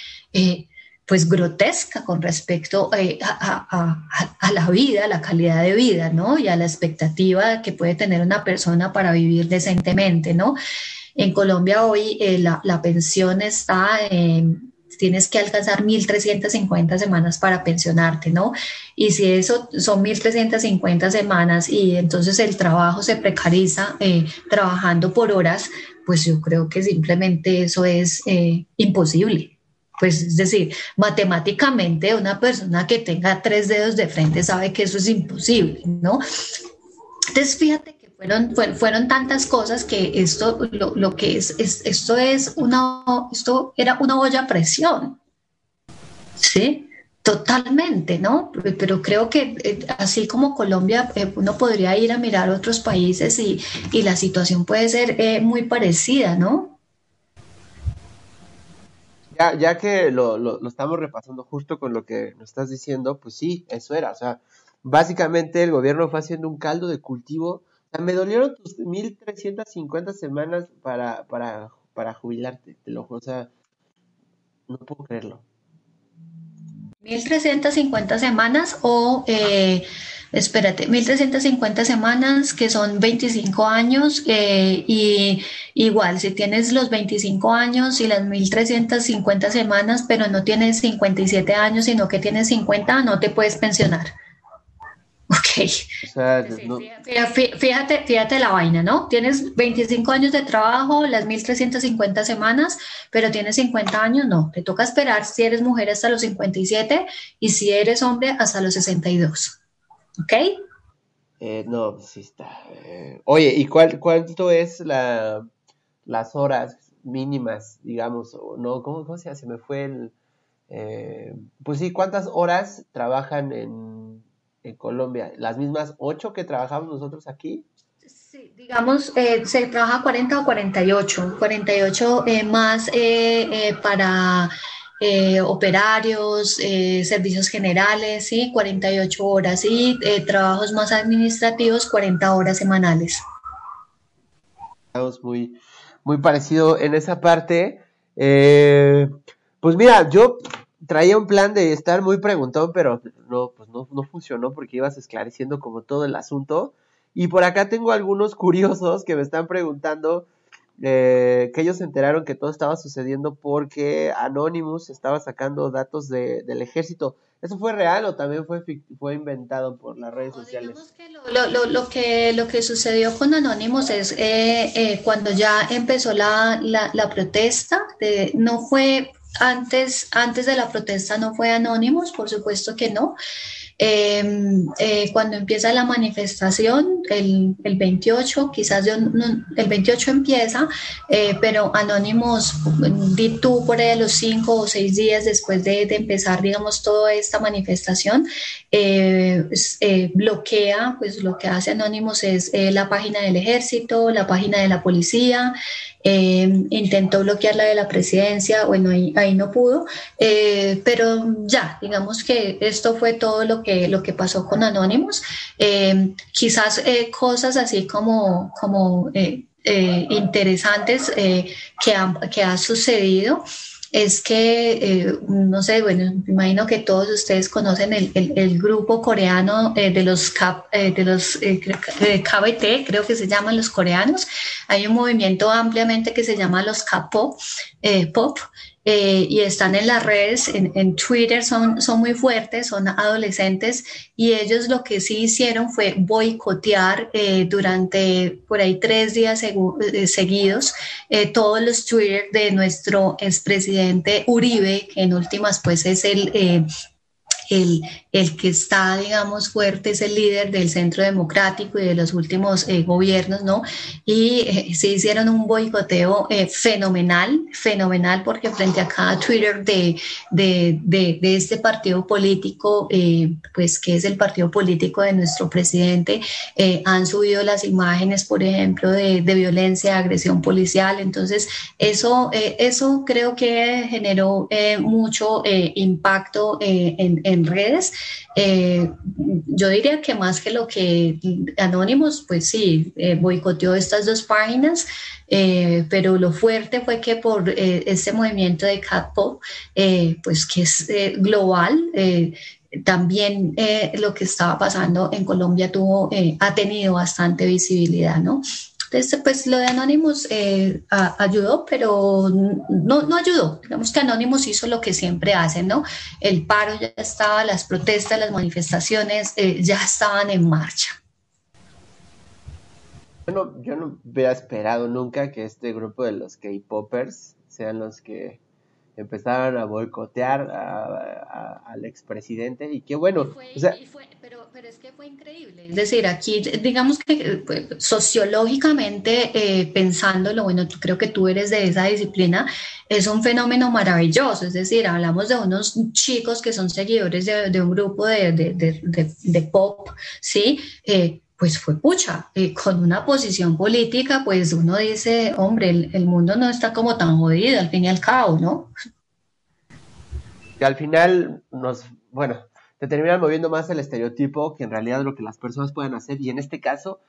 [SPEAKER 2] pues grotesca con respecto eh, a, la vida, a la calidad de vida, ¿no? Y a la expectativa que puede tener una persona para vivir decentemente, ¿no? En Colombia hoy eh, la, pensión está, tienes que alcanzar 1.350 semanas para pensionarte, ¿no? Y si eso son 1.350 semanas y entonces el trabajo se precariza eh, trabajando por horas, pues yo creo que simplemente eso es imposible. Pues es decir, matemáticamente una persona que tenga tres dedos de frente sabe que eso es imposible, ¿no? Entonces, fíjate que fueron, fueron, tantas cosas que esto, lo, que es, esto es una, esto era una olla a presión, ¿sí? Totalmente, ¿no? Pero creo que eh, así como Colombia, eh, uno podría ir a mirar otros países y, la situación puede ser eh, muy parecida, ¿no?
[SPEAKER 1] Ya, que lo, lo, estamos repasando justo con lo que nos estás diciendo, pues sí, eso era. O sea, básicamente el gobierno fue haciendo un caldo de cultivo. O sea, me dolieron tus 1350 semanas para, para, para jubilarte, te lo juro. O sea, no puedo creerlo.
[SPEAKER 2] 1350 semanas o eh, espérate, 1350 semanas que son 25 años eh, y igual si tienes los 25 años y las 1350 semanas pero no tienes 57 años sino que tienes 50 no te puedes pensionar. Ok. fíjate, fíjate la vaina, ¿no? Tienes 25 años de trabajo, las 1350 semanas, pero tienes 50 años, no. Te toca esperar si eres mujer hasta los 57 y si eres hombre hasta los 62. ¿Ok?
[SPEAKER 1] Eh, no, pues sí está. Eh, oye, ¿y cuál, cuánto es la, las horas mínimas, digamos? O no, ¿cómo, ¿Cómo se hace? Me fue el... Eh, pues sí, ¿cuántas horas trabajan en, en, Colombia? ¿Las mismas ocho que trabajamos nosotros aquí?
[SPEAKER 2] Sí, digamos, se trabaja 40 o 48, 48 más para eh, operarios, eh, servicios generales, ¿sí? 48 horas y eh, trabajos más administrativos, 40 horas semanales.
[SPEAKER 1] Muy, muy parecido en esa parte. pues mira, yo traía un plan de estar muy preguntón, pero no, pues no, no funcionó porque ibas esclareciendo como todo el asunto. Y por acá tengo algunos curiosos que me están preguntando eh, que ellos se enteraron que todo estaba sucediendo porque Anonymous estaba sacando datos de, del ejército. ¿Eso fue real o también fue, fue inventado por las redes sociales?
[SPEAKER 2] lo, lo, lo, que, lo que sucedió con Anonymous es eh, eh, cuando ya empezó la, la, la protesta, de, no fue antes, antes de la protesta, no fue Anonymous, por supuesto que no. Em, eh, cuando empieza la manifestación, el, el 28, quizás yo el 28 empieza, eh, pero Anónimos, di tú por ahí los cinco o seis días después de, de empezar, digamos, toda esta manifestación, eh, bloquea, pues lo que hace Anónimos es la página del ejército, la página de la policía, intentó bloquear la de la presidencia, bueno, ahí, ahí no pudo, pero ya, digamos que esto fue todo lo que lo que pasó con Anónimos. Eh, quizás eh, cosas así como, como eh, interesantes que, que ha sucedido es que, eh, no sé, bueno, me imagino que todos ustedes conocen el, el, grupo coreano eh, de los, eh, de los KBT, creo que se llaman los coreanos. Hay un movimiento ampliamente que se llama los K-pop, pop, eh, y están en las redes, en, Twitter, son, son muy fuertes, son adolescentes y ellos lo que sí hicieron fue boicotear eh, durante por ahí tres días eh, seguidos todos los Twitter de nuestro expresidente Uribe, que en últimas pues es el el, el, que está, digamos, fuerte es el líder del Centro Democrático y de los últimos eh, gobiernos, ¿no? Y eh, se hicieron un boicoteo eh, fenomenal, fenomenal, porque frente a cada Twitter de, de, de, de este partido político, pues que es el partido político de nuestro presidente, han subido las imágenes, por ejemplo, de, de violencia, agresión policial. Entonces, eso, eso creo que generó mucho impacto en, en redes. Eh, yo diría que más que lo que Anónimos, pues sí, eh, boicoteó estas dos páginas, eh, pero lo fuerte fue que por este movimiento de Catpop, pues que es global, también lo que estaba pasando en Colombia tuvo, ha tenido bastante visibilidad, ¿no? Entonces, pues lo de Anonymous eh, ayudó, pero no, no ayudó. Digamos que Anonymous hizo lo que siempre hacen, ¿no? El paro ya estaba, las protestas, las manifestaciones eh, ya estaban en marcha.
[SPEAKER 1] Bueno, yo no hubiera esperado nunca que este grupo de los K-Poppers sean los que empezaron a boicotear al expresidente y qué bueno.
[SPEAKER 2] Pero, es que fue increíble. Es decir, aquí digamos que pues, sociológicamente eh, pensándolo, bueno, creo que tú eres de esa disciplina, es un fenómeno maravilloso. Es decir, hablamos de unos chicos que son seguidores de, un grupo de, pop, ¿sí? Eh, pues fue pucha, eh, con una posición política, pues uno dice, hombre, el, mundo no está como tan jodido al fin y al cabo, ¿no?
[SPEAKER 1] Que al final nos, bueno, te terminan moviendo más el estereotipo que en realidad lo que las personas pueden hacer y en este caso,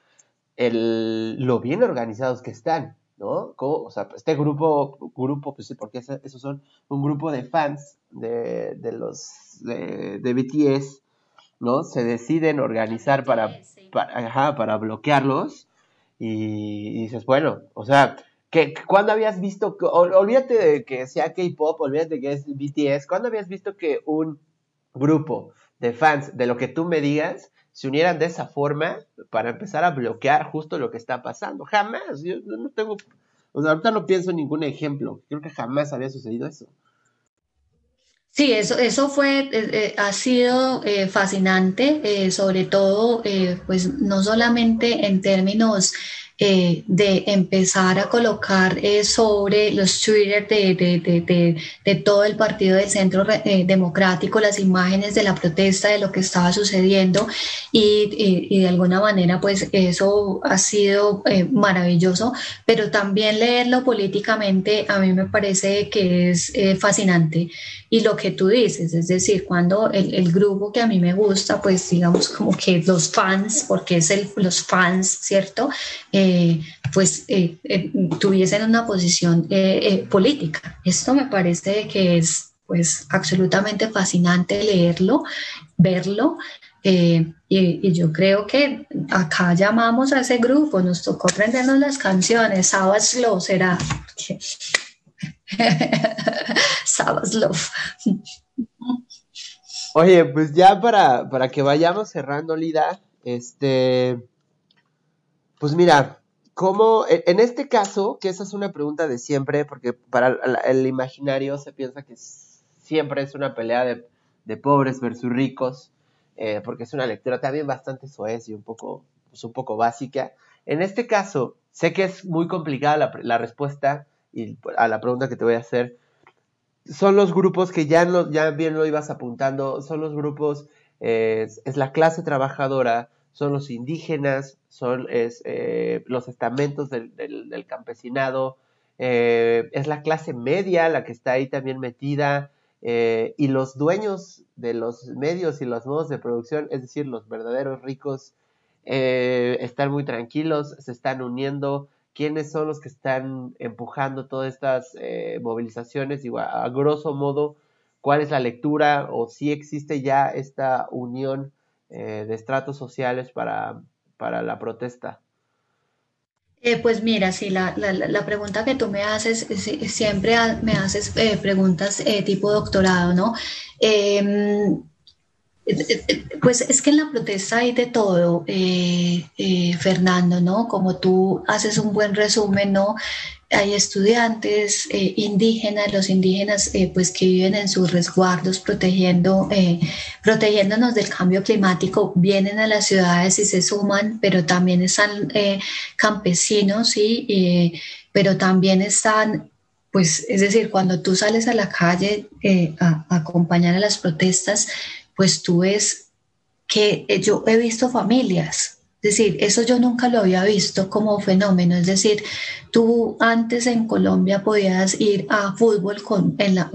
[SPEAKER 1] el, lo bien organizados que están, ¿no? o sea, este grupo, grupo, pues sí, porque esos son un grupo de fans de, de los de, de BTS, ¿no? Se deciden organizar para para, para bloquearlos. Y, dices, bueno, o sea, que ¿cuándo habías visto, olvídate de que sea K-pop, olvídate que es BTS, ¿cuándo habías visto que un grupo de fans de lo que tú me digas se unieran de esa forma para empezar a bloquear justo lo que está pasando? Jamás, yo no tengo, o sea, ahorita no pienso en ningún ejemplo, creo que jamás había sucedido eso.
[SPEAKER 2] Sí, eso, eso fue, eh, eh, ha sido eh, fascinante, sobre todo, pues no solamente en términos eh, de empezar a colocar eh, sobre los Twitter de, de, de, de, todo el partido del Centro eh, Democrático las imágenes de la protesta, de lo que estaba sucediendo y, de alguna manera pues eso ha sido maravilloso, pero también leerlo políticamente a mí me parece que es fascinante y lo que tú dices, es decir, cuando el, grupo que a mí me gusta, pues digamos como que los fans, porque es el, los fans, ¿cierto? Pues eh, eh, tuviesen una posición política. Esto me parece que es pues absolutamente fascinante leerlo, verlo. Y, yo creo que acá llamamos a ese grupo, nos tocó aprendernos las canciones, Savage Slow será. Savage Love.
[SPEAKER 1] Oye, pues ya para, para que vayamos cerrando, Lida, este, pues mira, ¿Cómo, en este caso, que esa es una pregunta de siempre, porque para el imaginario se piensa que siempre es una pelea de, pobres versus ricos, eh, porque es una lectura también bastante soez y un poco, pues un poco básica. En este caso, sé que es muy complicada la, respuesta y a la pregunta que te voy a hacer. Son los grupos que ya, ya bien lo ibas apuntando, son los grupos, eh, es la clase trabajadora, son los indígenas, son es, eh, los estamentos del, campesinado, eh, es la clase media la que está ahí también metida, eh, y los dueños de los medios y los modos de producción, es decir, los verdaderos ricos, están muy tranquilos, se están uniendo, quiénes son los que están empujando todas estas eh, movilizaciones, igual, a grosso modo, cuál es la lectura o si existe ya esta unión eh, de estratos sociales para, para la protesta.
[SPEAKER 2] Eh, pues mira, sí, la, la, pregunta que tú me haces, siempre me haces preguntas tipo doctorado, ¿no? Em, pues es que en la protesta hay de todo, eh, eh, Fernando, ¿no? Como tú haces un buen resumen, ¿no? Hay estudiantes eh, indígenas, los indígenas pues que viven en sus resguardos protegiendo, protegiéndonos del cambio climático, vienen a las ciudades y se suman, pero también están campesinos, ¿sí? pero también están pues es decir, cuando tú sales a la calle a, acompañar a las protestas, pues tú ves que eh, yo he visto familias, es decir, eso yo nunca lo había visto como fenómeno, es decir, tú antes en Colombia podías ir a fútbol con, en, la,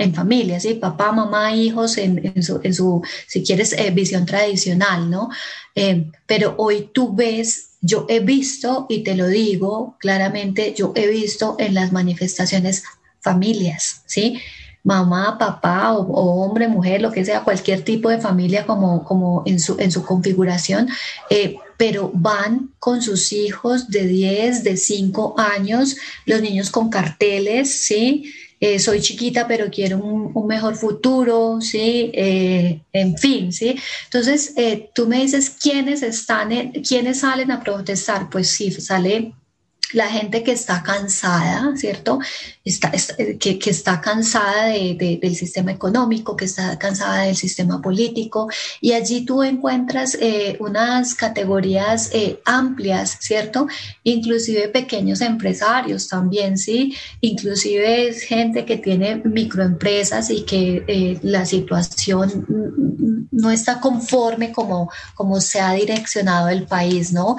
[SPEAKER 2] en familia, ¿sí? papá, mamá, hijos, en, su, si quieres, eh, visión tradicional, ¿no? Eh, pero hoy tú ves, yo he visto, y te lo digo claramente, yo he visto en las manifestaciones familias, ¿sí? Mamá, papá o, hombre, mujer, lo que sea, cualquier tipo de familia como, como en, su, en su configuración, eh, pero van con sus hijos de 10, de 5 años, los niños con carteles, ¿sí? Eh, soy chiquita pero quiero un, mejor futuro, ¿sí? Eh, en fin, ¿sí? Entonces, tú me dices, ¿quiénes, están ¿quiénes salen a protestar? Pues sí, sale la gente que está cansada, ¿cierto? Está, que, está cansada del sistema económico, que está cansada del sistema político, y allí tú encuentras eh, unas categorías eh, amplias, ¿cierto? Inclusive pequeños empresarios también, ¿sí? Inclusive gente que tiene microempresas y que eh, la situación no está conforme como, como se ha direccionado el país, ¿no?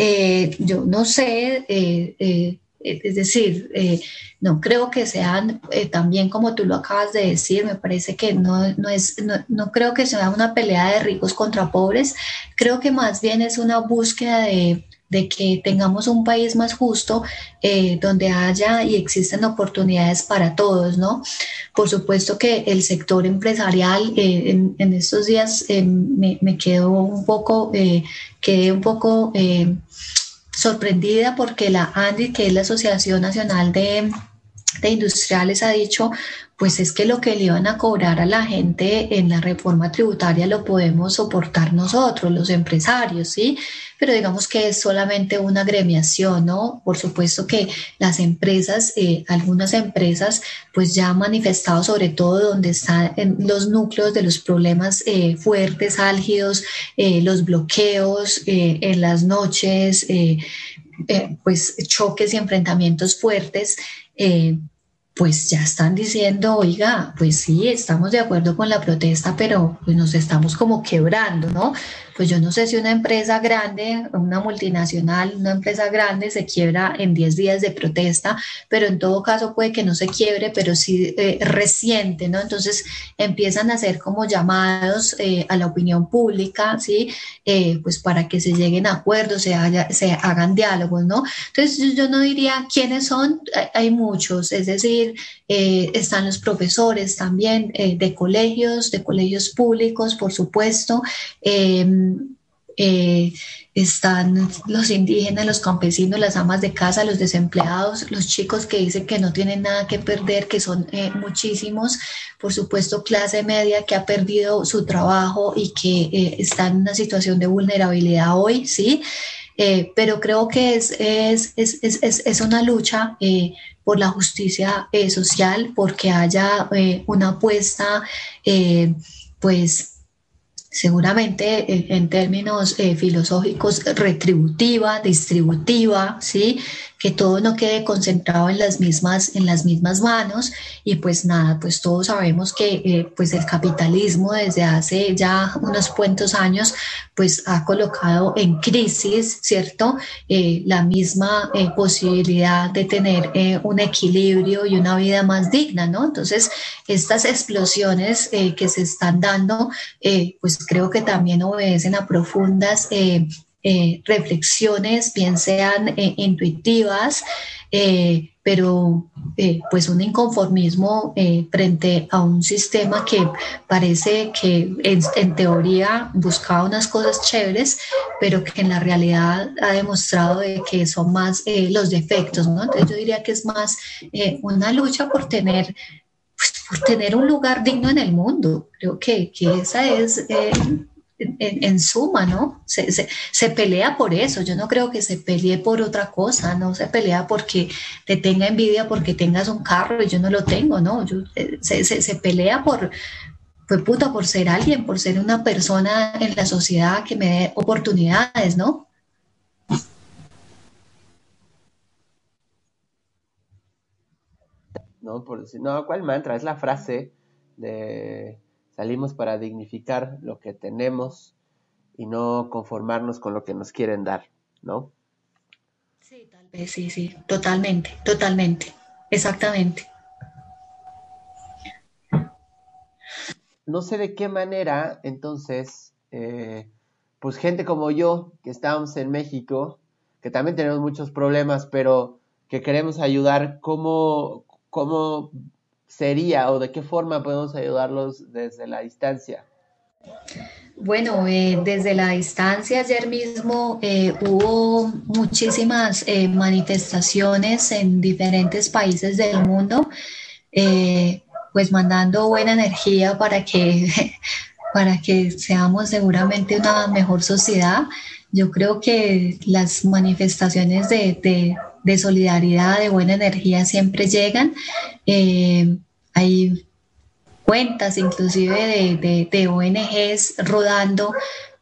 [SPEAKER 2] Eh, yo no sé, eh, eh, es decir, no creo que sean también como tú lo acabas de decir, me parece que no, no es, no, creo que sea una pelea de ricos contra pobres, creo que más bien es una búsqueda de, de que tengamos un país más justo, donde haya y existen oportunidades para todos, ¿no? Por supuesto que el sector empresarial en, en, estos días me, me, quedó un poco, quedé un poco sorprendida porque la ANDI, que es la Asociación Nacional de, Industriales, ha dicho, pues es que lo que le iban a cobrar a la gente en la reforma tributaria lo podemos soportar nosotros, los empresarios, ¿sí? Pero digamos que es solamente una gremiación, ¿no? Por supuesto que las empresas, eh, algunas empresas, pues ya han manifestado sobre todo donde están los núcleos de los problemas eh, fuertes, álgidos, eh, los bloqueos en las noches, pues choques y enfrentamientos fuertes eh, pues ya están diciendo, oiga, pues sí, estamos de acuerdo con la protesta, pero pues nos estamos como quebrando, ¿no? pues yo no sé si una empresa grande, una multinacional, una empresa grande se quiebra en 10 días de protesta, pero en todo caso puede que no se quiebre, pero sí eh, reciente, ¿no? Entonces empiezan a hacer como llamados eh, a la opinión pública, ¿sí? Eh, pues para que se lleguen a acuerdos, se, se hagan diálogos, ¿no? Entonces yo no diría quiénes son, hay muchos, es decir, están los profesores también de colegios, de colegios públicos, por supuesto. Eh, están los indígenas, los campesinos, las amas de casa, los desempleados, los chicos que dicen que no tienen nada que perder, que son eh, muchísimos, por supuesto clase media que ha perdido su trabajo y que eh, está en una situación de vulnerabilidad hoy, ¿sí? pero creo que es, es, es, es una lucha por la justicia social, porque haya una apuesta, pues seguramente en, términos eh, filosóficos retributiva, distributiva, ¿sí? Que todo no quede concentrado en las mismas, en las mismas manos y pues nada, pues todos sabemos que eh, pues el capitalismo desde hace ya unos cuantos años pues ha colocado en crisis, ¿cierto? Eh, la misma eh, posibilidad de tener un equilibrio y una vida más digna, ¿no? Entonces, estas explosiones que se están dando, pues creo que también obedecen a profundas eh, reflexiones, bien sean eh, intuitivas, eh, pero pues un inconformismo frente a un sistema que parece que en, teoría buscaba unas cosas chéveres, pero que en la realidad ha demostrado de que son más los defectos, ¿no? Entonces yo diría que es más una lucha por tener pues, por tener un lugar digno en el mundo. Creo que, que esa es en, suma, ¿no? Se, se, pelea por eso. Yo no creo que se pelee por otra cosa, no se pelea porque te tenga envidia porque tengas un carro y yo no lo tengo, ¿no? Eh, se, se, pelea por, pues puta, por ser alguien, por ser una persona en la sociedad que me dé oportunidades, ¿no?
[SPEAKER 1] No, por decir, no, ¿cuál mantra? Es la frase de Salimos para dignificar lo que tenemos y no conformarnos con lo que nos quieren dar, ¿no?
[SPEAKER 2] Sí, tal vez, sí, sí, totalmente, totalmente, exactamente.
[SPEAKER 1] No sé de qué manera, entonces, eh, pues gente como yo, que estamos en México, que también tenemos muchos problemas, pero que queremos ayudar, ¿cómo, cómo sería o de qué forma podemos ayudarlos desde la distancia?
[SPEAKER 2] Bueno, eh, desde la distancia ayer mismo eh, hubo muchísimas eh, manifestaciones en diferentes países del mundo, pues mandando buena energía para que, para que seamos seguramente una mejor sociedad. Yo creo que las manifestaciones de, de solidaridad, de buena energía siempre llegan. Eh, hay cuentas inclusive de, de, ONGs rodando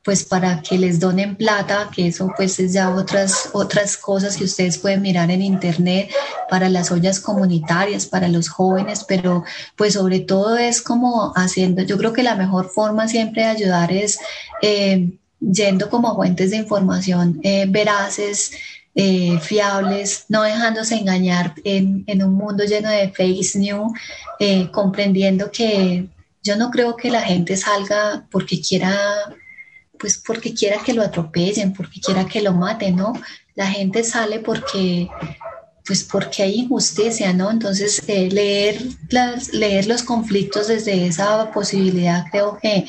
[SPEAKER 2] pues para que les donen plata, que eso pues es ya otras, otras cosas que ustedes pueden mirar en internet para las ollas comunitarias, para los jóvenes, pero pues sobre todo es como haciendo, yo creo que la mejor forma siempre de ayudar es eh, yendo como fuentes de información eh, veraces, eh, fiables, no dejándose engañar en, un mundo lleno de fake news, eh, comprendiendo que yo no creo que la gente salga porque quiera, pues porque quiera que lo atropellen, porque quiera que lo maten, ¿no? La gente sale porque pues porque hay injusticia, ¿no? Entonces, eh, leer, las, leer los conflictos desde esa posibilidad creo que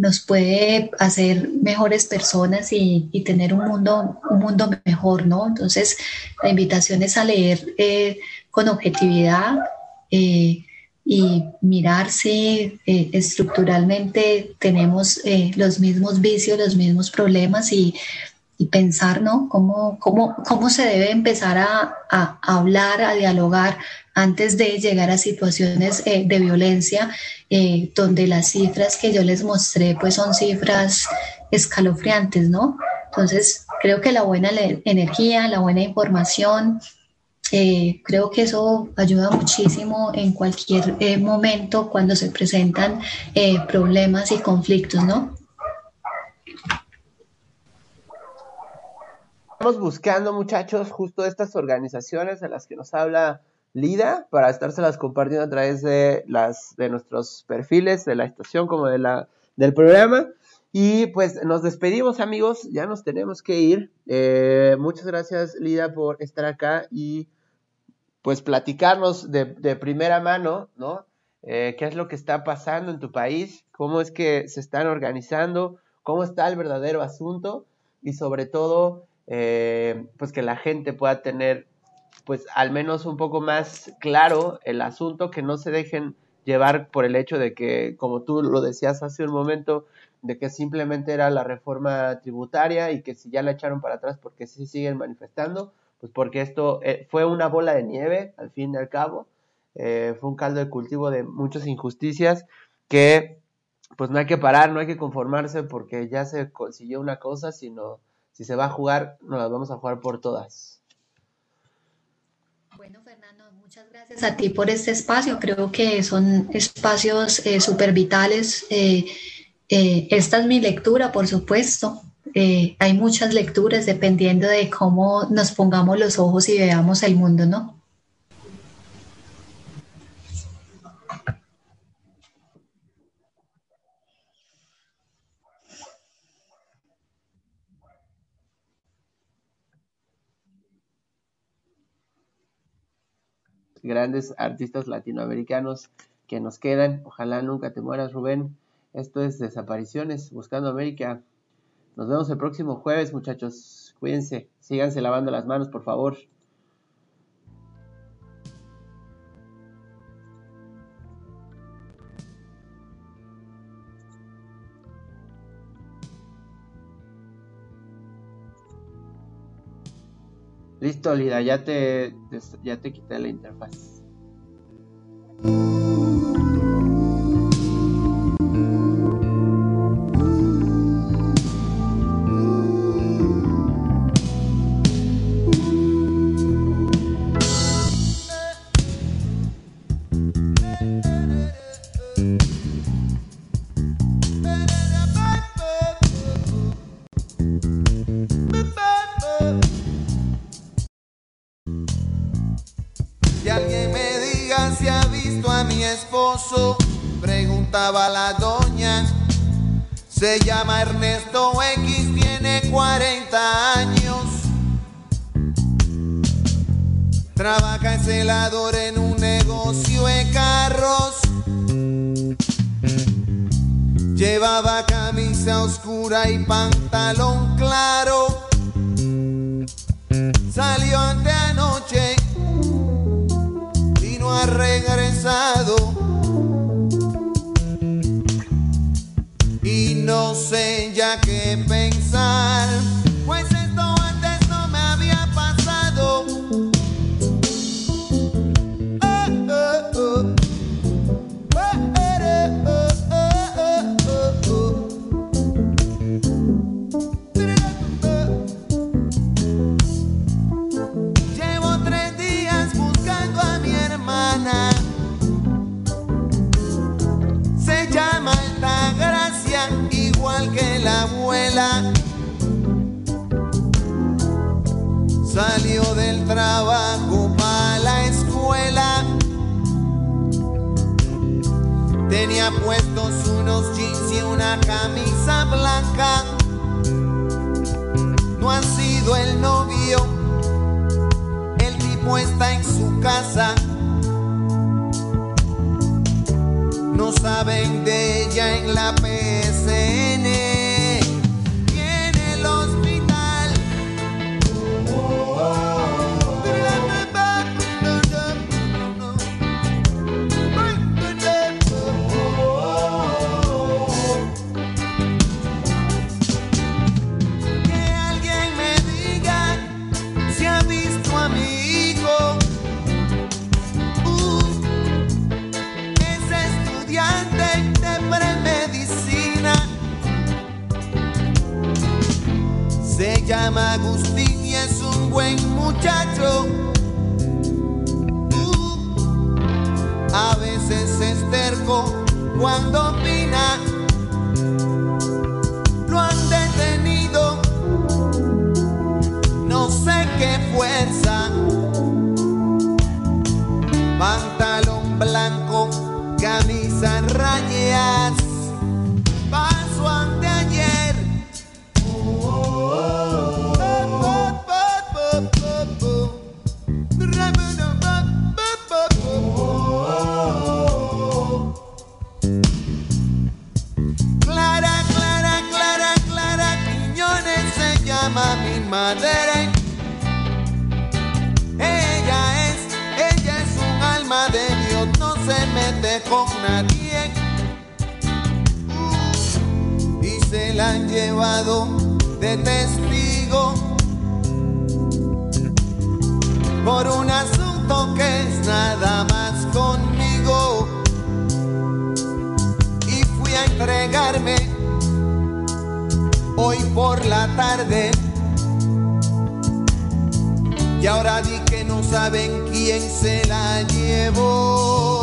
[SPEAKER 2] nos puede hacer mejores personas y, tener un mundo, un mundo mejor, ¿no? Entonces, la invitación es a leer eh, con objetividad eh, y mirar si eh, estructuralmente tenemos los mismos vicios, los mismos problemas y, pensar, ¿no? Cómo, cómo, cómo se debe empezar a, a hablar, a dialogar antes de llegar a situaciones de violencia eh, donde las cifras que yo les mostré pues son cifras escalofriantes, ¿no? Entonces, creo que la buena energía, la buena información, eh, creo que eso ayuda muchísimo en cualquier eh, momento cuando se presentan problemas y conflictos, ¿no?
[SPEAKER 1] Estamos buscando, muchachos, justo estas organizaciones de las que nos habla Lida para estárselas compartiendo a través de las de nuestros perfiles de la estación como de la del programa. Y pues nos despedimos amigos. Ya nos tenemos que ir. Eh, muchas gracias Lida por estar acá y pues platicarnos de, primera mano no eh, qué es lo que está pasando en tu país cómo es que se están organizando cómo está el verdadero asunto y sobre todo eh, pues que la gente pueda tener pues al menos un poco más claro el asunto, que no se dejen llevar por el hecho de que, como tú lo decías hace un momento, de que simplemente era la reforma tributaria y que si ya la echaron para atrás porque sí siguen manifestando, pues porque esto eh, fue una bola de nieve al fin y al cabo, eh, fue un caldo de cultivo de muchas injusticias que pues no hay que parar, no hay que conformarse porque ya se consiguió una cosa, sino si se va a jugar, nos las vamos a jugar por todas.
[SPEAKER 2] Bueno, Fernando, muchas gracias a ti por este espacio. Creo que son espacios eh, súper vitales. Eh, eh, esta es mi lectura, por supuesto. hay muchas lecturas dependiendo de cómo nos pongamos los ojos y veamos el mundo, ¿no?
[SPEAKER 1] Grandes artistas latinoamericanos que nos quedan. Ojalá nunca te mueras, Rubén. Esto es Desapariciones, Buscando América. Nos vemos el próximo jueves, muchachos. Cuídense, síganse lavando las manos, por favor. Listo, Lida, ya te, ya te quité la interfaz.
[SPEAKER 3] La doña. Se llama Ernesto X, tiene 40 años. Trabaja en celador en un negocio de carros. Llevaba camisa oscura y pantalón claro. Salió ante anoche y no ha regresado. La han llevado de testigo por un asunto que es nada más conmigo. Y fui a entregarme hoy por la tarde y ahora di que no saben quién se la llevó